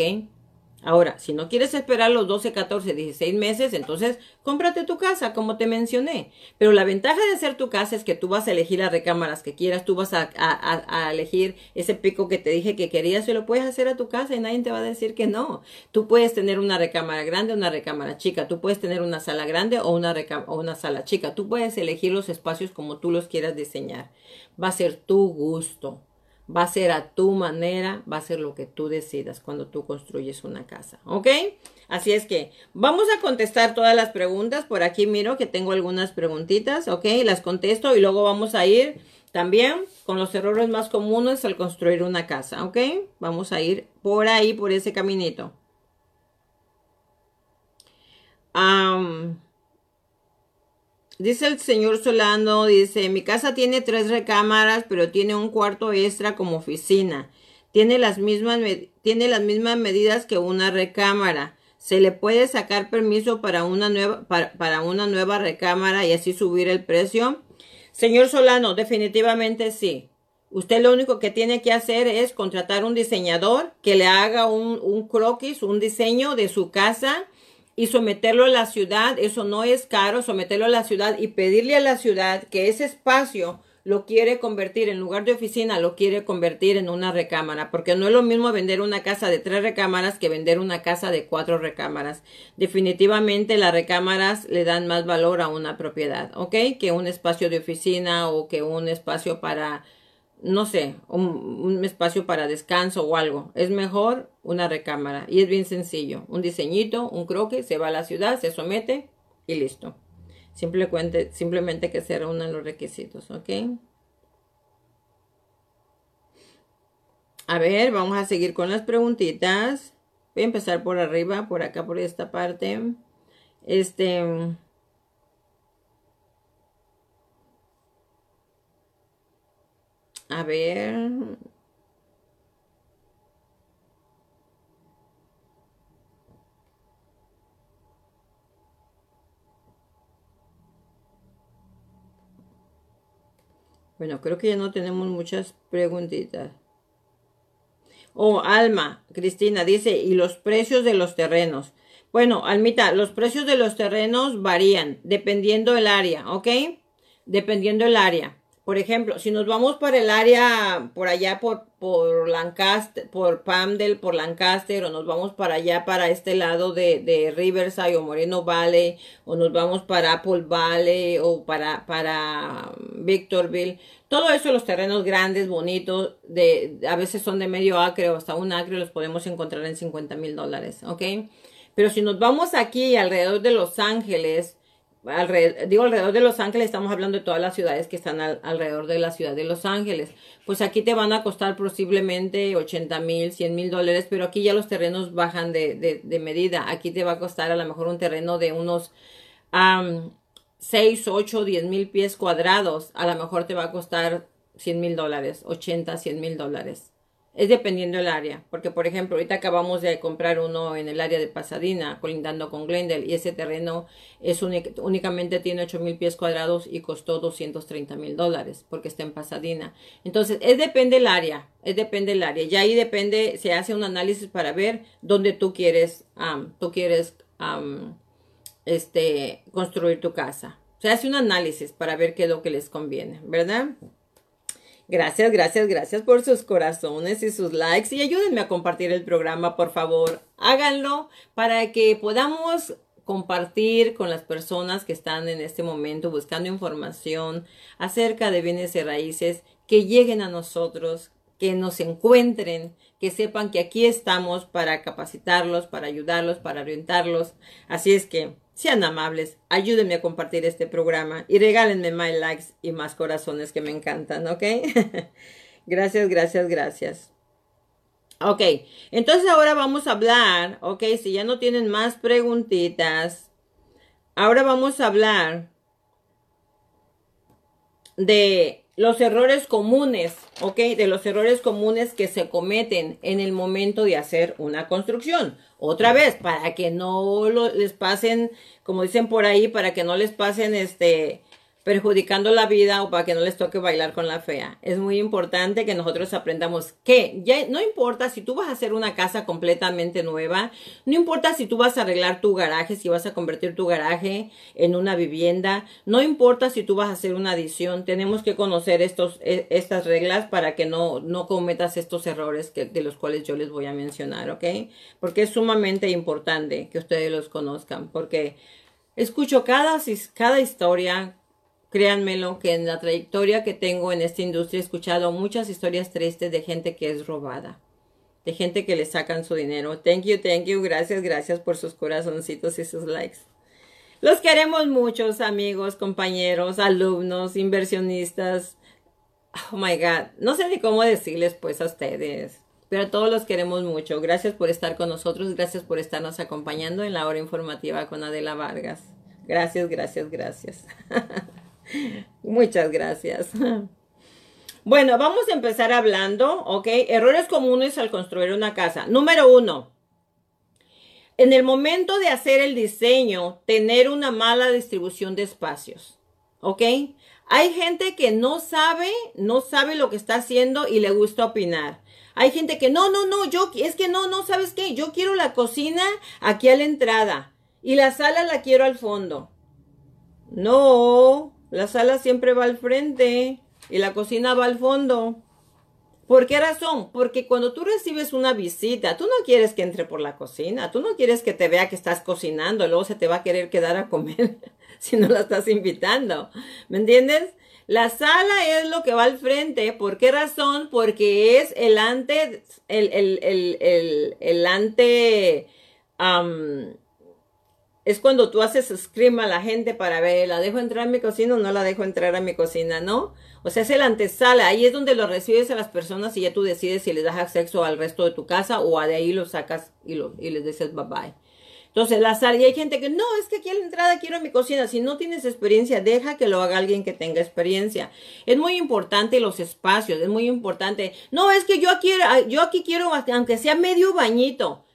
[SPEAKER 1] Ahora, si no quieres esperar los 12, 14, 16 meses, entonces cómprate tu casa, como te mencioné. Pero la ventaja de hacer tu casa es que tú vas a elegir las recámaras que quieras, tú vas a, a, elegir ese pico que te dije que querías y lo puedes hacer a tu casa y nadie te va a decir que no. Tú puedes tener una recámara grande una recámara chica, tú puedes tener una sala grande o una, o una sala chica, tú puedes elegir los espacios como tú los quieras diseñar. Va a ser tu gusto va a ser a tu manera, va a ser lo que tú decidas cuando tú construyes una casa, ¿ok? Así es que vamos a contestar todas las preguntas. Por aquí miro que tengo algunas preguntitas, ¿ok? Las contesto y luego vamos a ir también con los errores más comunes al construir una casa, ¿ok? Vamos a ir por ahí, por ese caminito. Dice el señor Solano, dice, mi casa tiene tres recámaras, pero tiene un cuarto extra como oficina. Tiene las mismas, tiene las mismas medidas que una recámara. Se le puede sacar permiso para una nueva, para, para una nueva recámara y así subir el precio. Señor Solano, definitivamente sí. Usted lo único que tiene que hacer es contratar un diseñador que le haga un, un croquis, un diseño de su casa y someterlo a la ciudad, eso no es caro, someterlo a la ciudad y pedirle a la ciudad que ese espacio lo quiere convertir en lugar de oficina, lo quiere convertir en una recámara, porque no es lo mismo vender una casa de tres recámaras que vender una casa de cuatro recámaras. Definitivamente las recámaras le dan más valor a una propiedad, ¿ok? Que un espacio de oficina o que un espacio para no sé, un, espacio para descanso o algo. Es mejor una recámara y es bien sencillo. Un diseñito, un croquis, se va a la ciudad, se somete y listo. Simplemente, simplemente que se reúnan los requisitos, ¿ok? A ver, vamos a seguir con las preguntitas. Voy a empezar por arriba, por acá, por esta parte. Este... A ver. Bueno, creo que ya no tenemos muchas preguntitas. Oh, Alma, Cristina dice, ¿y los precios de los terrenos? Bueno, Almita, los precios de los terrenos varían dependiendo del área, ¿ok? Dependiendo del área. Por ejemplo, si nos vamos para el área, por allá por, por Lancaster, por Pamdel, por Lancaster, o nos vamos para allá, para este lado de, de Riverside o Moreno Valley, o nos vamos para Apple Valley, o para, para Victorville, todo eso, los terrenos grandes, bonitos, de, a veces son de medio acre o hasta un acre, los podemos encontrar en 50 mil dólares, ¿ok? Pero si nos vamos aquí alrededor de Los Ángeles, digo alrededor de Los Ángeles, estamos hablando de todas las ciudades que están alrededor de la ciudad de Los Ángeles. Pues aquí te van a costar posiblemente 80 mil, 100 mil dólares, pero aquí ya los terrenos bajan de, de, medida. Aquí te va a costar a lo mejor un terreno de unos 6, 8, 10 mil pies cuadrados. A lo mejor te va a costar 100 mil dólares, 80, 100 mil dólares. Es dependiendo del área, porque por ejemplo, ahorita acabamos de comprar uno en el área de Pasadena, colindando con Glendale, y ese terreno es únicamente tiene 8 mil pies cuadrados y costó 230 mil dólares, porque está en Pasadena. Entonces, es depende del área, es depende del área. Y ahí depende, se hace un análisis para ver dónde tú quieres, tú quieres este, construir tu casa. Se hace un análisis para ver qué es lo que les conviene, ¿verdad? Gracias, gracias, gracias por sus corazones y sus likes y ayúdenme a compartir el programa, por favor. Háganlo para que podamos compartir con las personas que están en este momento buscando información acerca de bienes y raíces, que lleguen a nosotros, que nos encuentren, que sepan que aquí estamos para capacitarlos, para ayudarlos, para orientarlos. Así es que sean amables, ayúdenme a compartir este programa y regálenme más likes y más corazones que me encantan, ¿ok? (laughs) gracias, gracias, gracias. Ok, entonces ahora vamos a hablar, ok, si ya no tienen más preguntitas, ahora vamos a hablar de los errores comunes, ¿ok? De los errores comunes que se cometen en el momento de hacer una construcción. Otra vez, para que no les pasen, como dicen por ahí, para que no les pasen este perjudicando la vida o para que no les toque bailar con la fea. Es muy importante que nosotros aprendamos que ya no importa si tú vas a hacer una casa completamente nueva, no importa si tú vas a arreglar tu garaje, si vas a convertir tu garaje en una vivienda, no importa si tú vas a hacer una adición, tenemos que conocer estos, e, estas reglas para que no, no cometas estos errores que, de los cuales yo les voy a mencionar, ¿ok? Porque es sumamente importante que ustedes los conozcan, porque escucho cada, cada historia, Créanmelo que en la trayectoria que tengo en esta industria he escuchado muchas historias tristes de gente que es robada, de gente que le sacan su dinero. Thank you, thank you, gracias, gracias por sus corazoncitos y sus likes. Los queremos muchos amigos, compañeros, alumnos, inversionistas. Oh my God, no sé ni cómo decirles pues a ustedes, pero todos los queremos mucho. Gracias por estar con nosotros, gracias por estarnos acompañando en la hora informativa con Adela Vargas. Gracias, gracias, gracias. (laughs) Muchas gracias. Bueno, vamos a empezar hablando, ¿ok? Errores comunes al construir una casa. Número uno, en el momento de hacer el diseño, tener una mala distribución de espacios, ¿ok? Hay gente que no sabe, no sabe lo que está haciendo y le gusta opinar. Hay gente que no, no, no, yo, es que no, no, ¿sabes qué? Yo quiero la cocina aquí a la entrada y la sala la quiero al fondo. No, la sala siempre va al frente y la cocina va al fondo. ¿Por qué razón? Porque cuando tú recibes una visita, tú no quieres que entre por la cocina, tú no quieres que te vea que estás cocinando, luego se te va a querer quedar a comer (laughs) si no la estás invitando. ¿Me entiendes? La sala es lo que va al frente. ¿Por qué razón? Porque es el ante, el, el, el, el, ante, es cuando tú haces scream a la gente para ver, ¿la dejo entrar a mi cocina o no la dejo entrar a mi cocina? ¿No? O sea, es el antesala, ahí es donde lo recibes a las personas y ya tú decides si les das acceso al resto de tu casa o de ahí lo sacas y, lo, y les dices bye bye. Entonces, la sala, y hay gente que no, es que aquí a la entrada quiero mi cocina. Si no tienes experiencia, deja que lo haga alguien que tenga experiencia. Es muy importante los espacios, es muy importante. No, es que yo aquí, yo aquí quiero, aunque sea medio bañito.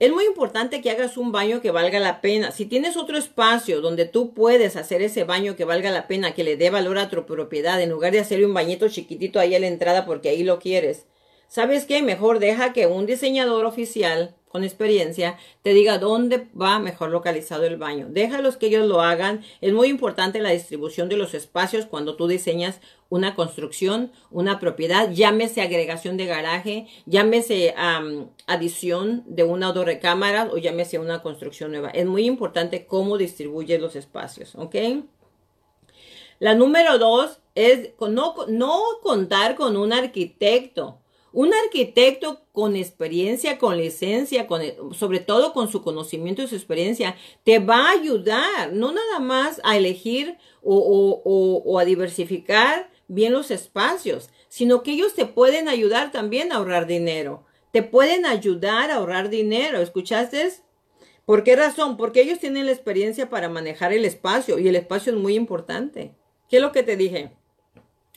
[SPEAKER 1] Es muy importante que hagas un baño que valga la pena. Si tienes otro espacio donde tú puedes hacer ese baño que valga la pena, que le dé valor a tu propiedad, en lugar de hacerle un bañito chiquitito ahí a la entrada porque ahí lo quieres, ¿sabes qué? Mejor deja que un diseñador oficial con experiencia te diga dónde va mejor localizado el baño. Déjalos que ellos lo hagan. Es muy importante la distribución de los espacios cuando tú diseñas una construcción, una propiedad, llámese agregación de garaje, llámese adición de una o dos recámaras o llámese una construcción nueva. Es muy importante cómo distribuyes los espacios, ¿ok? La número dos es no, no contar con un arquitecto. Un arquitecto con experiencia, con licencia, con, sobre todo con su conocimiento y su experiencia, te va a ayudar, no nada más a elegir o, a diversificar bien los espacios, sino que ellos te pueden ayudar también a ahorrar dinero. Te pueden ayudar a ahorrar dinero. ¿Escuchaste? ¿Por qué razón? Porque ellos tienen la experiencia para manejar el espacio y el espacio es muy importante. ¿Qué es lo que te dije?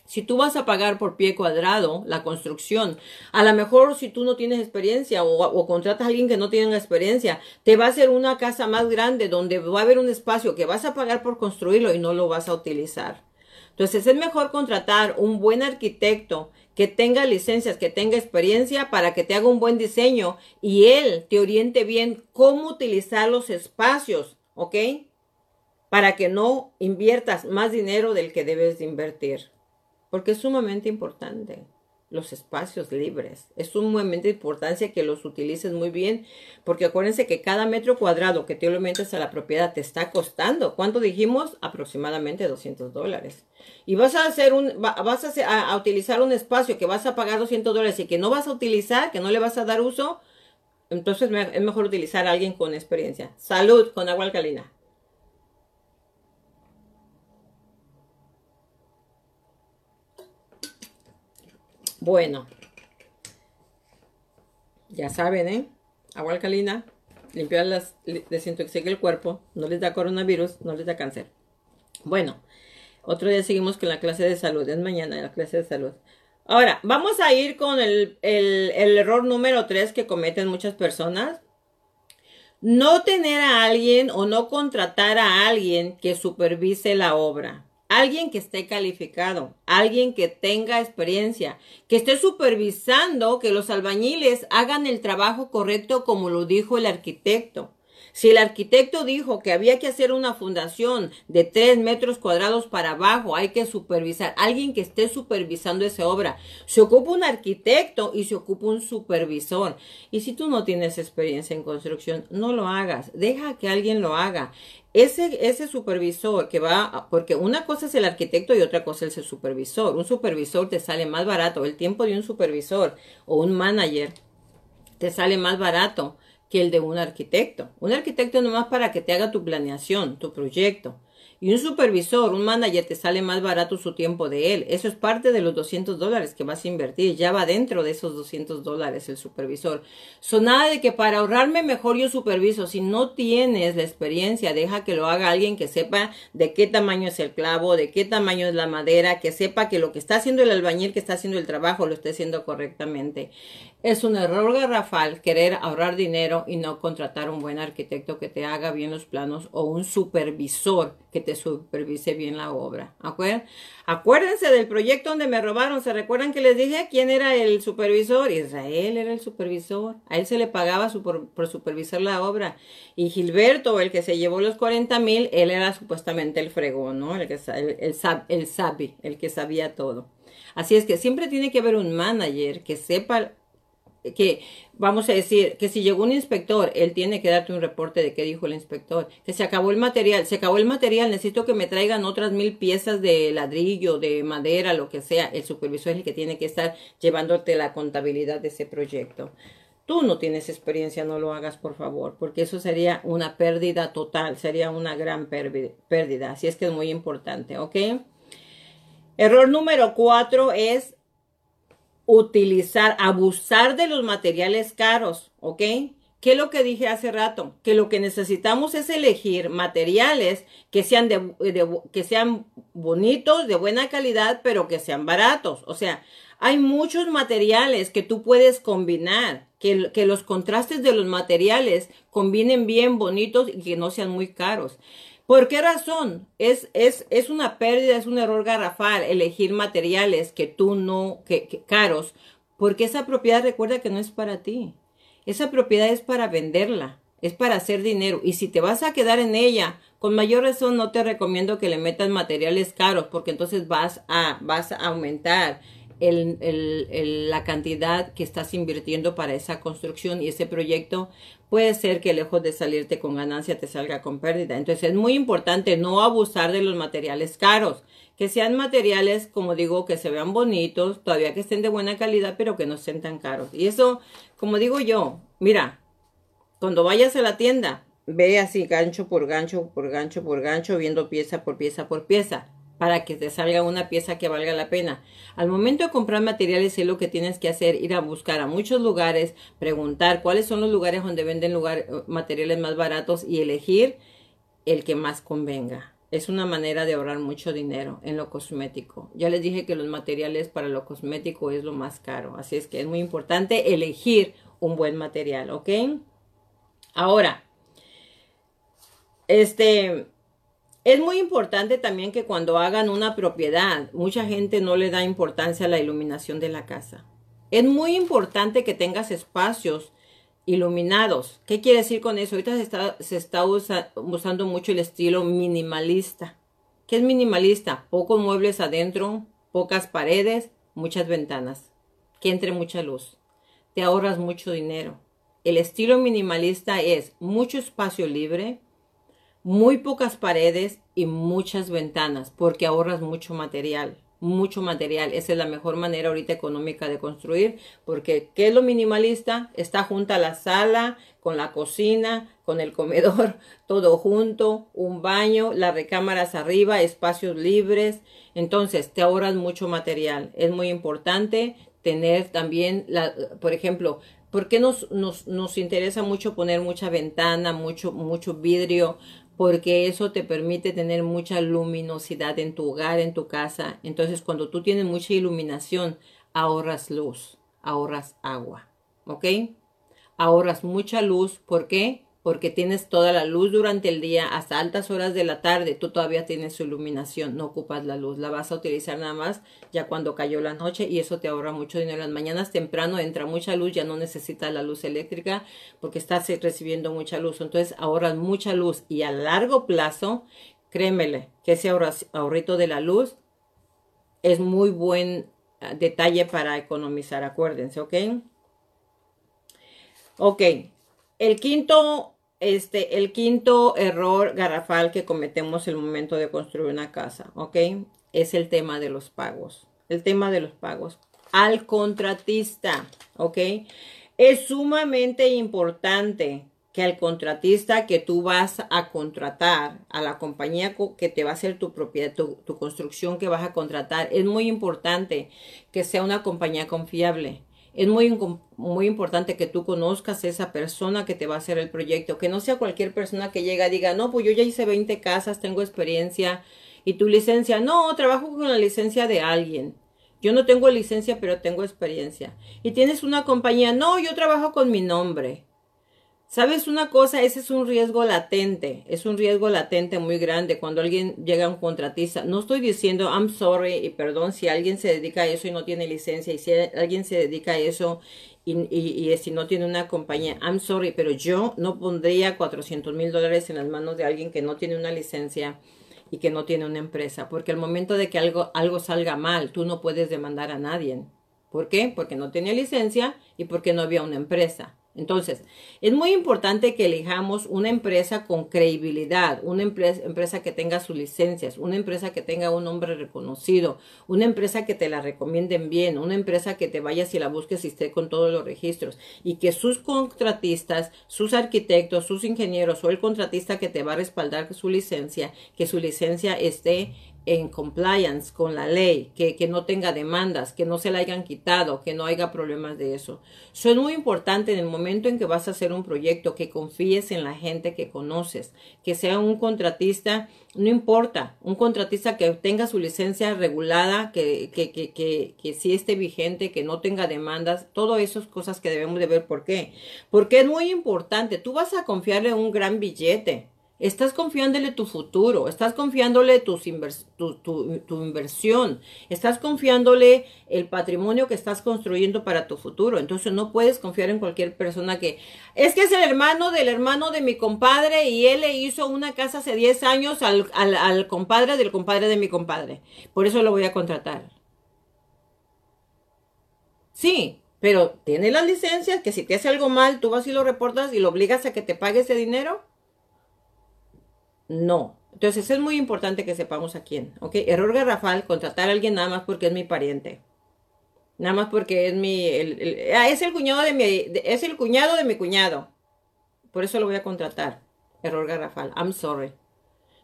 [SPEAKER 1] Si tú vas a pagar por pie cuadrado la construcción, a lo mejor si tú no tienes experiencia o, contratas a alguien que no tiene experiencia, te va a hacer una casa más grande donde va a haber un espacio que vas a pagar por construirlo y no lo vas a utilizar. Entonces es mejor contratar un buen arquitecto que tenga licencias, que tenga experiencia para que te haga un buen diseño y él te oriente bien cómo utilizar los espacios, ¿ok? Para que no inviertas más dinero del que debes de invertir porque es sumamente importante los espacios libres. Es sumamente importante que los utilices muy bien, porque acuérdense que cada metro cuadrado que tú le metes a la propiedad te está costando, ¿cuánto dijimos? Aproximadamente 200 dólares. Y vas a hacer un, vas a, a, utilizar un espacio que vas a pagar 200 dólares y que no vas a utilizar, que no le vas a dar uso, entonces es mejor utilizar a alguien con experiencia. Salud con agua alcalina. Bueno, ya saben, ¿eh? Agua alcalina, limpiar las, desintoxica el cuerpo, no les da coronavirus, no les da cáncer. Bueno, Otro día seguimos con la clase de salud. Es mañana la clase de salud. Ahora, vamos a ir con el, el error número tres que cometen muchas personas. No tener a alguien o no contratar a alguien que supervise la obra. Alguien que esté calificado, alguien que tenga experiencia, que esté supervisando que los albañiles hagan el trabajo correcto como lo dijo el arquitecto. Si el arquitecto dijo que había que hacer una fundación de tres metros cuadrados para abajo, hay que supervisar, alguien que esté supervisando esa obra. Se ocupa un arquitecto y se ocupa un supervisor. Y si tú no tienes experiencia en construcción, no lo hagas. Deja que alguien lo haga. Ese, ese supervisor que va, porque una cosa es el arquitecto y otra cosa es el supervisor. Un supervisor te sale más barato. El tiempo de un supervisor o un manager te sale más barato que el de un arquitecto. Un arquitecto nomás para que te haga tu planeación, tu proyecto. Y un supervisor, un manager, te sale más barato su tiempo de él. Eso es parte de los 200 dólares que vas a invertir. Ya va dentro de esos 200 dólares el supervisor. Son nada de que para ahorrarme mejor yo superviso. Si no tienes la experiencia, deja que lo haga alguien que sepa de qué tamaño es el clavo, de qué tamaño es la madera, que sepa que lo que está haciendo el albañil, que está haciendo el trabajo, lo esté haciendo correctamente. Es un error garrafal querer ahorrar dinero y no contratar un buen arquitecto que te haga bien los planos o un supervisor que te supervise bien la obra. Acuérdense del proyecto donde me robaron. ¿Se recuerdan que les dije quién era el supervisor? Israel era el supervisor. A él se le pagaba por, supervisar la obra. Y Gilberto, el que se llevó los 40 mil, él era supuestamente el fregón, ¿no? El, que, el, el, el sabi, el que sabía todo. Así es que siempre tiene que haber un manager que sepa que vamos a decir que si llegó un inspector, él tiene que darte un reporte de qué dijo el inspector, que se acabó el material, se acabó el material, necesito que me traigan otras mil piezas de ladrillo, de madera, lo que sea, el supervisor es el que tiene que estar llevándote la contabilidad de ese proyecto. Tú no tienes experiencia, no lo hagas por favor, porque eso sería una pérdida total, sería una gran pérdida, así es que es muy importante, ¿ok? Error número cuatro es utilizar, abusar de los materiales caros, ¿ok? ¿Qué es lo que dije hace rato? Que lo que necesitamos es elegir materiales que sean, de, que sean bonitos, de buena calidad, pero que sean baratos. O sea, hay muchos materiales que tú puedes combinar, que, que los contrastes de los materiales combinen bien bonitos y que no sean muy caros. ¿Por qué razón? Es, es, es una pérdida, es un error garrafal elegir materiales que tú no, que, caros, porque esa propiedad recuerda que no es para ti. Esa propiedad es para venderla, es para hacer dinero. Y si te vas a quedar en ella, con mayor razón no te recomiendo que le metas materiales caros, porque entonces vas a, vas a aumentar la cantidad que estás invirtiendo para esa construcción y ese proyecto puede ser que lejos de salirte con ganancia te salga con pérdida. Entonces es muy importante no abusar de los materiales caros, que sean materiales, como digo, que se vean bonitos, todavía que estén de buena calidad, pero que no estén tan caros. Y eso, como digo yo, mira, cuando vayas a la tienda, ve así gancho por gancho, por gancho, por gancho, viendo pieza por pieza por pieza para que te salga una pieza que valga la pena. Al momento de comprar materiales es lo que tienes que hacer, ir a buscar a muchos lugares, preguntar cuáles son los lugares donde venden eh, materiales más baratos y elegir el que más convenga. Es una manera de ahorrar mucho dinero en lo cosmético. Ya les dije que los materiales para lo cosmético es lo más caro, así es que es muy importante elegir un buen material, ¿ok? Ahora, este, es muy importante también que cuando hagan una propiedad, mucha gente no le da importancia a la iluminación de la casa. Es muy importante que tengas espacios iluminados. ¿Qué quiere decir con eso? Ahorita se está, usando mucho el estilo minimalista. ¿Qué es minimalista? Pocos muebles adentro, pocas paredes, muchas ventanas. Que entre mucha luz. Te ahorras mucho dinero. El estilo minimalista es mucho espacio libre, muy pocas paredes y muchas ventanas porque ahorras mucho material, mucho material. Esa es la mejor manera ahorita económica de construir porque ¿qué es lo minimalista? Está junta la sala con la cocina, con el comedor, (laughs) todo junto, un baño, las recámaras arriba, espacios libres. Entonces te ahorras mucho material. Es muy importante tener también, por ejemplo, ¿Por qué nos, nos, nos, interesa mucho poner mucha ventana, mucho, mucho vidrio? Porque eso te permite tener mucha luminosidad en tu hogar, en tu casa. Entonces, cuando tú tienes mucha iluminación, ahorras luz, ahorras agua, ¿ok? Ahorras mucha luz, ¿por qué? Porque tienes toda la luz durante el día hasta altas horas de la tarde, tú todavía tienes su iluminación, no ocupas la luz, la vas a utilizar nada más ya cuando cayó la noche y eso te ahorra mucho dinero. Las mañanas temprano entra mucha luz, ya no necesitas la luz eléctrica porque estás recibiendo mucha luz, entonces ahorras mucha luz y a largo plazo, créemele que ese ahorrito de la luz es muy buen ah, detalle para economizar, acuérdense, ¿ok? Ok, el quinto este, el quinto error garrafal que cometemos el momento de construir una casa, ¿ok? Es el tema de los pagos. El tema de los pagos. Al contratista, ¿ok? Es sumamente importante que al contratista que tú vas a contratar, a la compañía que te va a hacer tu propiedad, tu, tu construcción que vas a contratar, es muy importante que sea una compañía confiable es muy, muy importante que tú conozcas a esa persona que te va a hacer el proyecto, que no sea cualquier persona que llega y diga, no, pues yo ya hice 20 casas, tengo experiencia y tu licencia, no, trabajo con la licencia de alguien. Yo no tengo licencia, pero tengo experiencia. Y tienes una compañía, no, yo trabajo con mi nombre. ¿Sabes una cosa? Ese es un riesgo latente, es un riesgo latente muy grande cuando alguien llega a un contratista. No estoy diciendo, I'm sorry y perdón si alguien se dedica a eso y no tiene licencia y si alguien se dedica a eso y, si no tiene una compañía, I'm sorry, pero yo no pondría 400 mil dólares en las manos de alguien que no tiene una licencia y que no tiene una empresa, porque al momento de que algo, algo salga mal, tú no puedes demandar a nadie. ¿Por qué? Porque no tenía licencia y porque no había una empresa. Entonces, es muy importante que elijamos una empresa con credibilidad, una empresa, que tenga sus licencias, una empresa que tenga un nombre reconocido, una empresa que te la recomienden bien, una empresa que te vayas y la busques y esté con todos los registros y que sus contratistas, sus arquitectos, sus ingenieros o el contratista que te va a respaldar su licencia, que su licencia esté en compliance con la ley, que, que, no tenga demandas, que no se la hayan quitado, que no haya problemas de eso. Eso es muy importante en el momento en que vas a hacer un proyecto, que confíes en la gente que conoces, que sea un contratista, no importa, un contratista que tenga su licencia regulada, que, que, que, que, que esté vigente, que no tenga demandas, todas esas cosas que debemos de ver. ¿Por qué? Porque es muy importante. Tú vas a confiarle un gran billete Estás confiándole tu futuro, estás confiándole tu, inversión, estás confiándole el patrimonio que estás construyendo para tu futuro. Entonces no puedes confiar en cualquier persona que es que es el hermano del hermano de mi compadre y él le hizo una casa hace 10 años al, al, al compadre del compadre de mi compadre. Por eso lo voy a contratar. Sí, pero tiene las licencias que si te hace algo mal, tú vas y lo reportas y lo obligas a que te pague ese dinero. No. Entonces es muy importante que sepamos a quién. ¿Ok? Error garrafal, contratar a alguien nada más porque es mi pariente. Nada más porque es mi... Ah, es el cuñado de mi... es el cuñado de mi cuñado. Por eso lo voy a contratar. Error garrafal. I'm sorry.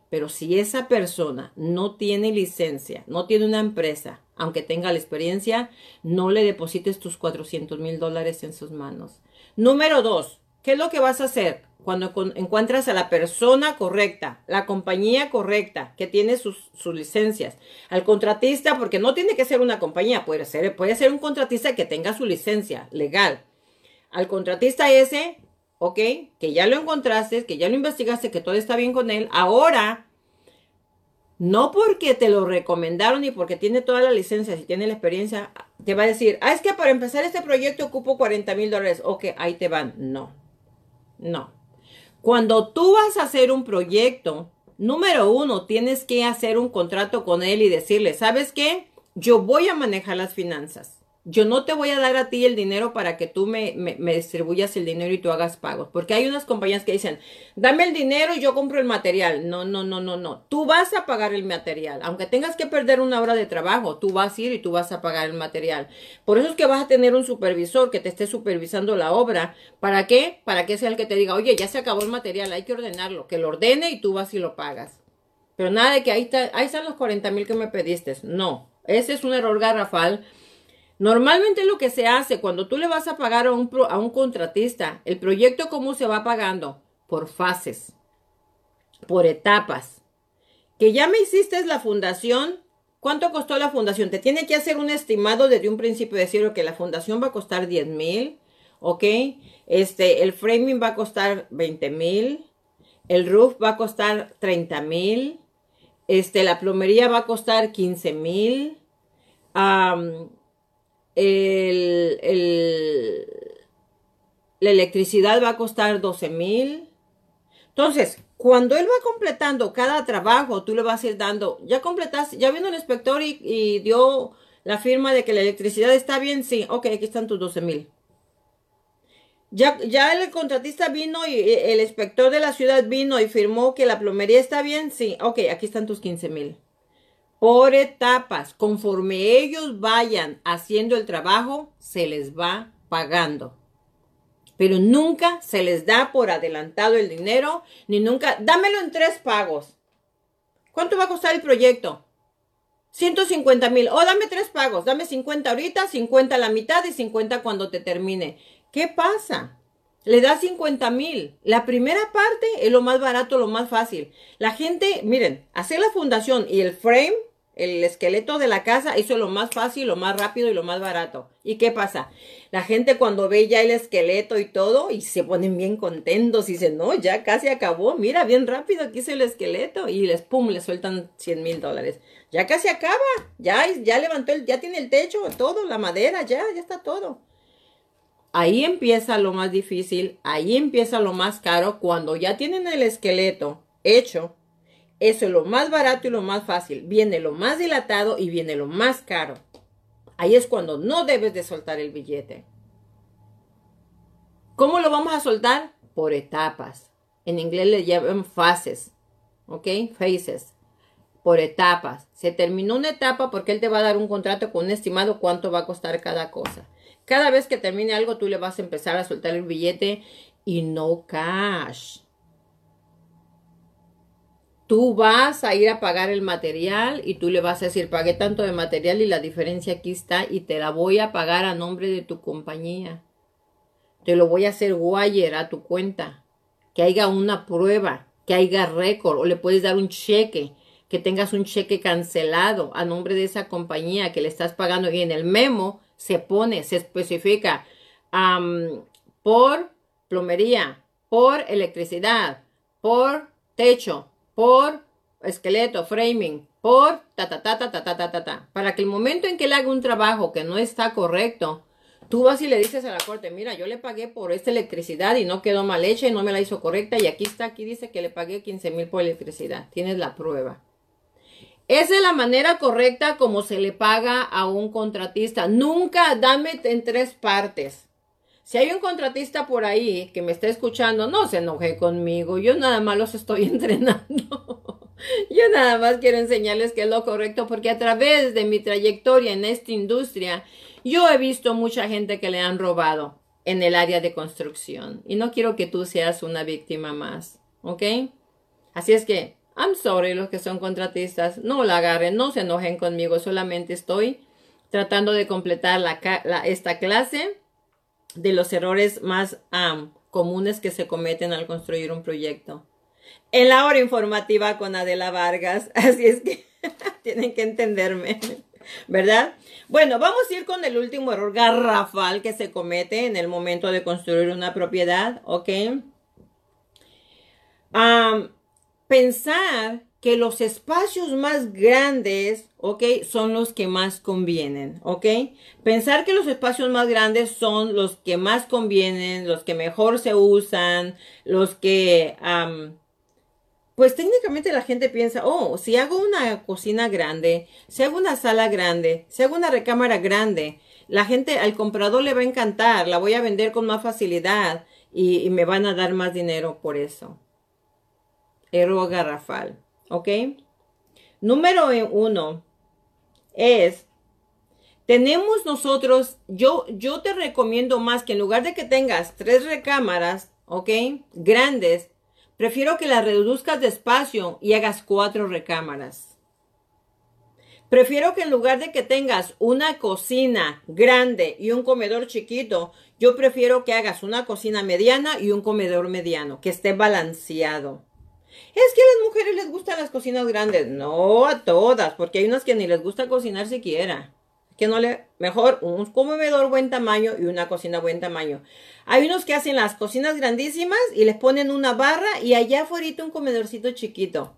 [SPEAKER 1] Pero si esa persona no tiene licencia, no tiene una empresa, aunque tenga la experiencia, no le deposites tus 400 mil dólares en sus manos. Número dos, ¿qué es lo que vas a hacer? Cuando encuentras a la persona correcta, la compañía correcta, que tiene sus, licencias, al contratista, porque no tiene que ser una compañía, puede ser, puede ser un contratista que tenga su licencia legal. Al contratista ese, ok, que ya lo encontraste, que ya lo investigaste, que todo está bien con él, ahora, no porque te lo recomendaron y porque tiene toda la licencia, si tiene la experiencia, te va a decir, ah, es que para empezar este proyecto ocupo 40 mil dólares, ok, ahí te van. No, no. Cuando tú vas a hacer un proyecto, número uno, tienes que hacer un contrato con él y decirle, ¿sabes qué? Yo voy a manejar las finanzas. Yo no te voy a dar a ti el dinero para que tú me, me, distribuyas el dinero y tú hagas pagos. Porque hay unas compañías que dicen, dame el dinero y yo compro el material. No, no, no, no, no. Tú vas a pagar el material. Aunque tengas que perder una hora de trabajo, tú vas a ir y tú vas a pagar el material. Por eso es que vas a tener un supervisor que te esté supervisando la obra. ¿Para qué? Para que sea el que te diga, oye, ya se acabó el material, hay que ordenarlo. Que lo ordene y tú vas y lo pagas. Pero nada de que ahí, ahí están los 40 mil que me pediste. No, ese es un error garrafal Normalmente lo que se hace cuando tú le vas a pagar a un, a un contratista, el proyecto cómo se va pagando por fases. por etapas. Que ya me hiciste la fundación. ¿Cuánto costó la fundación? Te tiene que hacer un estimado desde un principio, decir que la fundación va a costar 10 mil, ¿ok? Este, el framing va a costar 20 mil, el roof va a costar 30 mil, este, la plomería va a costar 15 mil, el, la electricidad va a costar 12 mil. Entonces, cuando él va completando cada trabajo, tú le vas a ir dando, ya completaste, ya vino el inspector y, dio la firma de que la electricidad está bien, sí, ok, aquí están tus 12 mil. Ya, ya el contratista vino y el inspector de la ciudad vino y firmó que la plomería está bien, sí, ok, aquí están tus 15 mil por etapas. Conforme ellos vayan haciendo el trabajo, se les va pagando. Pero nunca se les da por adelantado el dinero, ni nunca, dámelo en tres pagos. ¿Cuánto va a costar el proyecto? 150 mil. O dame tres pagos. Dame 50 ahorita, 50 a la mitad y 50 cuando te termine. ¿Qué pasa? Le da 50 mil. La primera parte es lo más barato, lo más fácil. La gente, miren, hacer la fundación y el frame el esqueleto de la casa, es lo más fácil, lo más rápido y lo más barato. ¿Y qué pasa? La gente cuando ve ya el esqueleto y todo, y se ponen bien contentos y dicen, no, ya casi acabó, mira, bien rápido, aquí es el esqueleto. Y les, pum, le sueltan 100 mil dólares. Ya casi acaba, ya, ya levantó, el, ya tiene el techo, todo, la madera, ya, ya está todo. Ahí empieza lo más difícil, ahí empieza lo más caro, cuando ya tienen el esqueleto hecho, eso es lo más barato y lo más fácil. Viene lo más dilatado y viene lo más caro. Ahí es cuando no debes de soltar el billete. ¿Cómo lo vamos a soltar? Por etapas. En inglés le llaman fases. ¿Ok? Phases. Por etapas. Se terminó una etapa porque él te va a dar un contrato con un estimado cuánto va a costar cada cosa. Cada vez que termine algo, tú le vas a empezar a soltar el billete y no cash tú vas a ir a pagar el material y tú le vas a decir, pagué tanto de material y la diferencia aquí está y te la voy a pagar a nombre de tu compañía. Te lo voy a hacer wire a tu cuenta. Que haya una prueba, que haya récord o le puedes dar un cheque, que tengas un cheque cancelado a nombre de esa compañía que le estás pagando y en el memo se pone, se especifica por plomería, por electricidad, por techo, por esqueleto, framing, por ta ta ta ta ta ta ta ta Para que el momento en que él haga un trabajo que no está correcto, tú vas y le dices a la corte, mira, yo le pagué por esta electricidad y no quedó mal hecha y no me la hizo correcta y aquí está, aquí dice que le pagué 15 mil por electricidad. Tienes la prueba. Esa es la manera correcta como se le paga a un contratista. Nunca dame en tres partes. Si hay un contratista por ahí que me está escuchando, no se enoje conmigo. Yo nada más los estoy (laughs) entrenando. Yo nada más quiero enseñarles qué es lo correcto porque a través de mi trayectoria en esta industria, yo he visto mucha gente que le han robado en el área de construcción y no quiero que tú seas una víctima más, ¿ok? Así es que, I'm sorry los que son contratistas, no la agarren, no se enojen conmigo, solamente estoy tratando de completar la, esta clase de los errores más comunes que se cometen al construir un proyecto. En la hora informativa con Adela Vargas, (laughs) así es que (laughs) tienen que entenderme, ¿verdad? Bueno, vamos a ir con el último error garrafal que se comete en el momento de construir una propiedad, ¿ok? pensar que los espacios más grandes, ¿ok? Son los que más convienen, ¿ok? Pensar que los espacios más grandes son los que más convienen, los que mejor se usan, los que, pues técnicamente la gente piensa, oh, si hago una cocina grande, si hago una sala grande, si hago una recámara grande, la gente, al comprador le va a encantar, la voy a vender con más facilidad y, me van a dar más dinero por eso. Error garrafal. ¿Ok? Número uno es, tenemos nosotros, yo, yo te recomiendo más que en lugar de que tengas tres recámaras, ¿ok? Grandes, prefiero que las reduzcas de espacio y hagas cuatro recámaras. Prefiero que en lugar de que tengas una cocina grande y un comedor chiquito, yo prefiero que hagas una cocina mediana y un comedor mediano, que esté balanceado. Es que a las mujeres les gustan las cocinas grandes. No a todas, porque hay unas que ni les gusta cocinar siquiera. Que no le, mejor un comedor buen tamaño y una cocina buen tamaño. Hay unos que hacen las cocinas grandísimas y les ponen una barra y allá afuera un comedorcito chiquito.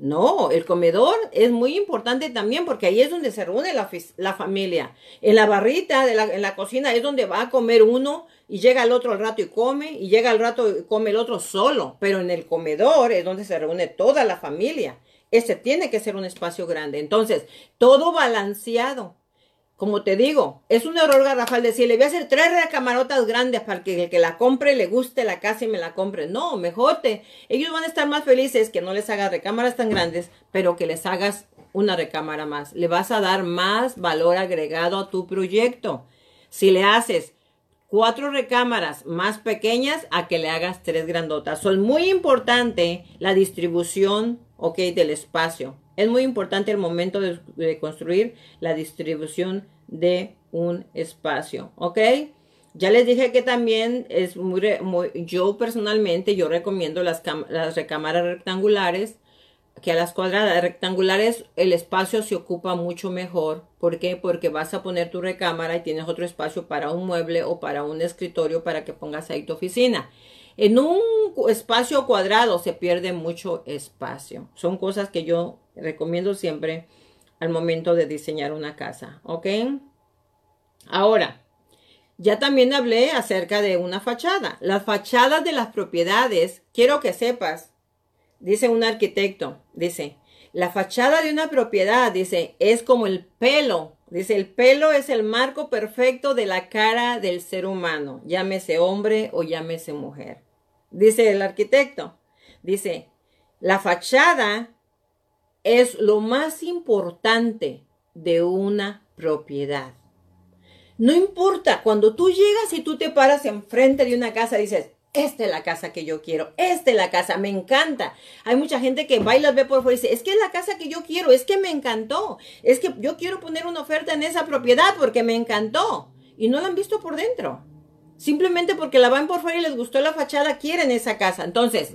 [SPEAKER 1] No, el comedor es muy importante también porque ahí es donde se reúne la, familia. En la barrita de la, en la cocina es donde va a comer uno y llega el otro al rato y come y llega al rato y come el otro solo. Pero en el comedor es donde se reúne toda la familia. Ese tiene que ser un espacio grande. Entonces, todo balanceado. Como te digo, es un error garrafal decirle, voy a hacer tres recamarotas grandes para que el que la compre le guste la casa y me la compre. No, mejor te, ellos van a estar más felices que no les hagas recámaras tan grandes, pero que les hagas una recámara más. Le vas a dar más valor agregado a tu proyecto. Si le haces cuatro recámaras más pequeñas a que le hagas tres grandotas. Son muy importante la distribución, ok, del espacio. Es muy importante el momento de, construir la distribución de un espacio, ¿ok? Ya les dije que también es muy, yo personalmente, yo recomiendo las, las recámaras rectangulares, que a las cuadradas rectangulares el espacio se ocupa mucho mejor. ¿Por qué? Porque vas a poner tu recámara y tienes otro espacio para un mueble o para un escritorio para que pongas ahí tu oficina. En un espacio cuadrado se pierde mucho espacio. Son cosas que yo recomiendo siempre al momento de diseñar una casa. ¿Ok? Ahora, ya también hablé acerca de una fachada. Las fachadas de las propiedades, quiero que sepas, dice un arquitecto, dice, la fachada de una propiedad, dice, es como el pelo. Dice, el pelo es el marco perfecto de la cara del ser humano, llámese hombre o llámese mujer. Dice el arquitecto, dice, la fachada es lo más importante de una propiedad. No importa, cuando tú llegas y tú te paras enfrente de una casa, dices, esta es la casa que yo quiero, esta es la casa, me encanta. Hay mucha gente que va y las ve por fuera y dice, es que es la casa que yo quiero, es que me encantó, es que yo quiero poner una oferta en esa propiedad porque me encantó. Y no la han visto por dentro. Simplemente porque la van por fuera y les gustó la fachada, quieren esa casa. Entonces,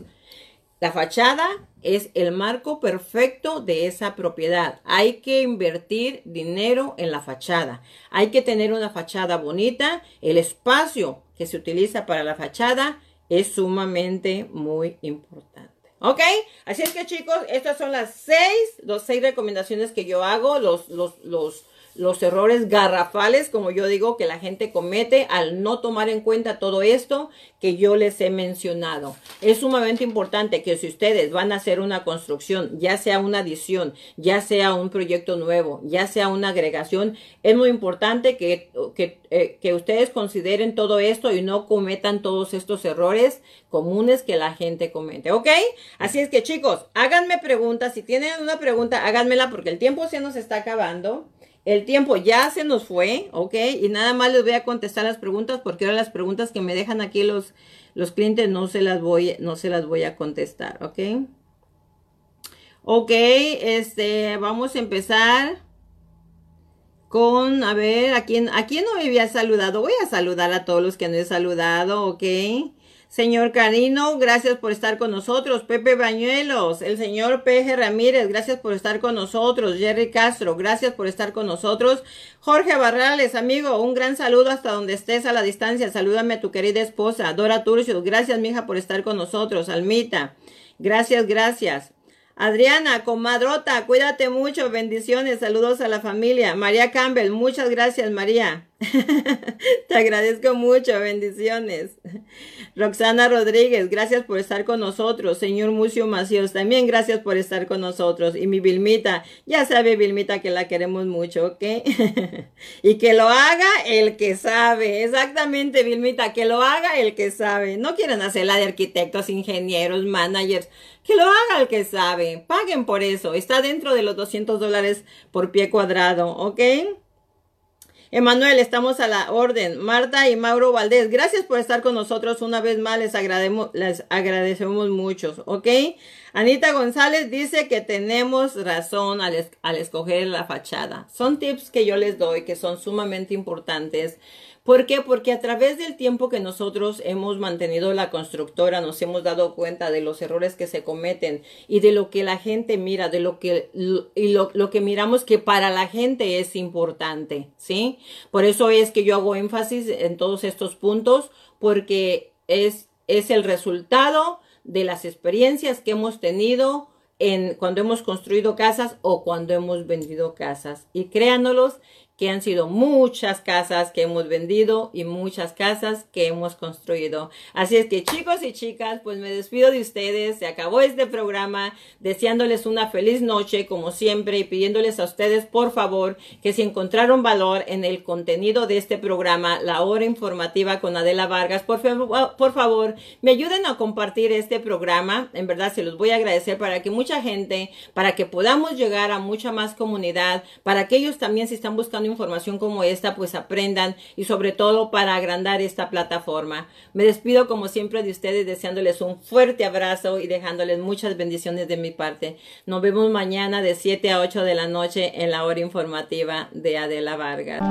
[SPEAKER 1] la fachada es el marco perfecto de esa propiedad. Hay que invertir dinero en la fachada. Hay que tener una fachada bonita. El espacio que se utiliza para la fachada es sumamente muy importante. ¿Ok? Así es que chicos, estas son las seis, los seis recomendaciones que yo hago, los, los, los los errores garrafales, como yo digo, que la gente comete al no tomar en cuenta todo esto que yo les he mencionado. Es sumamente importante que si ustedes van a hacer una construcción, ya sea una adición, ya sea un proyecto nuevo, ya sea una agregación, es muy importante que, que, eh, ustedes consideren todo esto y no cometan todos estos errores comunes que la gente comete, ¿ok? Así es que chicos, háganme preguntas. Si tienen una pregunta, háganmela porque el tiempo se nos está acabando. El tiempo ya se nos fue, ¿ok? Y nada más les voy a contestar las preguntas porque ahora las preguntas que me dejan aquí los, los clientes no se las voy, no se las voy a contestar, ¿ok? Ok, este, vamos a empezar con, a ver, ¿a quién, ¿a quién no me había saludado? Voy a saludar a todos los que no he saludado, ¿ok? Señor Carino, gracias por estar con nosotros. Pepe Bañuelos, el señor Peje Ramírez, gracias por estar con nosotros. Jerry Castro, gracias por estar con nosotros. Jorge Barrales, amigo, un gran saludo hasta donde estés a la distancia. Salúdame a tu querida esposa. Dora Turcios, gracias, mija, por estar con nosotros. Almita, gracias, gracias. Adriana, comadrota, cuídate mucho, bendiciones, saludos a la familia. María Campbell, muchas gracias, María. (laughs) Te agradezco mucho, bendiciones. Roxana Rodríguez, gracias por estar con nosotros. Señor Mucio Macíos, también gracias por estar con nosotros. Y mi Vilmita, ya sabe Vilmita que la queremos mucho, ¿ok? (laughs) y que lo haga el que sabe. Exactamente, Vilmita, que lo haga el que sabe. No quieren hacerla de arquitectos, ingenieros, managers. Que lo haga el que sabe. Paguen por eso. Está dentro de los 200 dólares por pie cuadrado, ¿ok? Emanuel, estamos a la orden. Marta y Mauro Valdés, gracias por estar con nosotros una vez más. Les, agradecemos, les agradecemos mucho, ¿ok? Anita González dice que tenemos razón al escoger la fachada. Son tips que yo les doy que son sumamente importantes ¿Por qué? Porque a través del tiempo que nosotros hemos mantenido la constructora, nos hemos dado cuenta de los errores que se cometen y de lo que la gente mira, de lo que, y lo, que miramos que para la gente es importante, ¿sí? Por eso es que yo hago énfasis en todos estos puntos, porque es, es el resultado de las experiencias que hemos tenido en cuando hemos construido casas o cuando hemos vendido casas. Y créanos que han sido muchas casas que hemos vendido y muchas casas que hemos construido. Así es que chicos y chicas, pues me despido de ustedes. Se acabó este programa deseándoles una feliz noche como siempre y pidiéndoles a ustedes por favor que si encontraron valor en el contenido de este programa, la hora informativa con Adela Vargas, por, por favor me ayuden a compartir este programa. En verdad se los voy a agradecer para que mucha gente, para que podamos llegar a mucha más comunidad, para que ellos también si están buscando información como esta, pues aprendan y sobre todo para agrandar esta plataforma. Me despido como siempre de ustedes deseándoles un fuerte abrazo y dejándoles muchas bendiciones de mi parte. Nos vemos mañana de 7 a 8 de la noche en la hora informativa de Adela Vargas.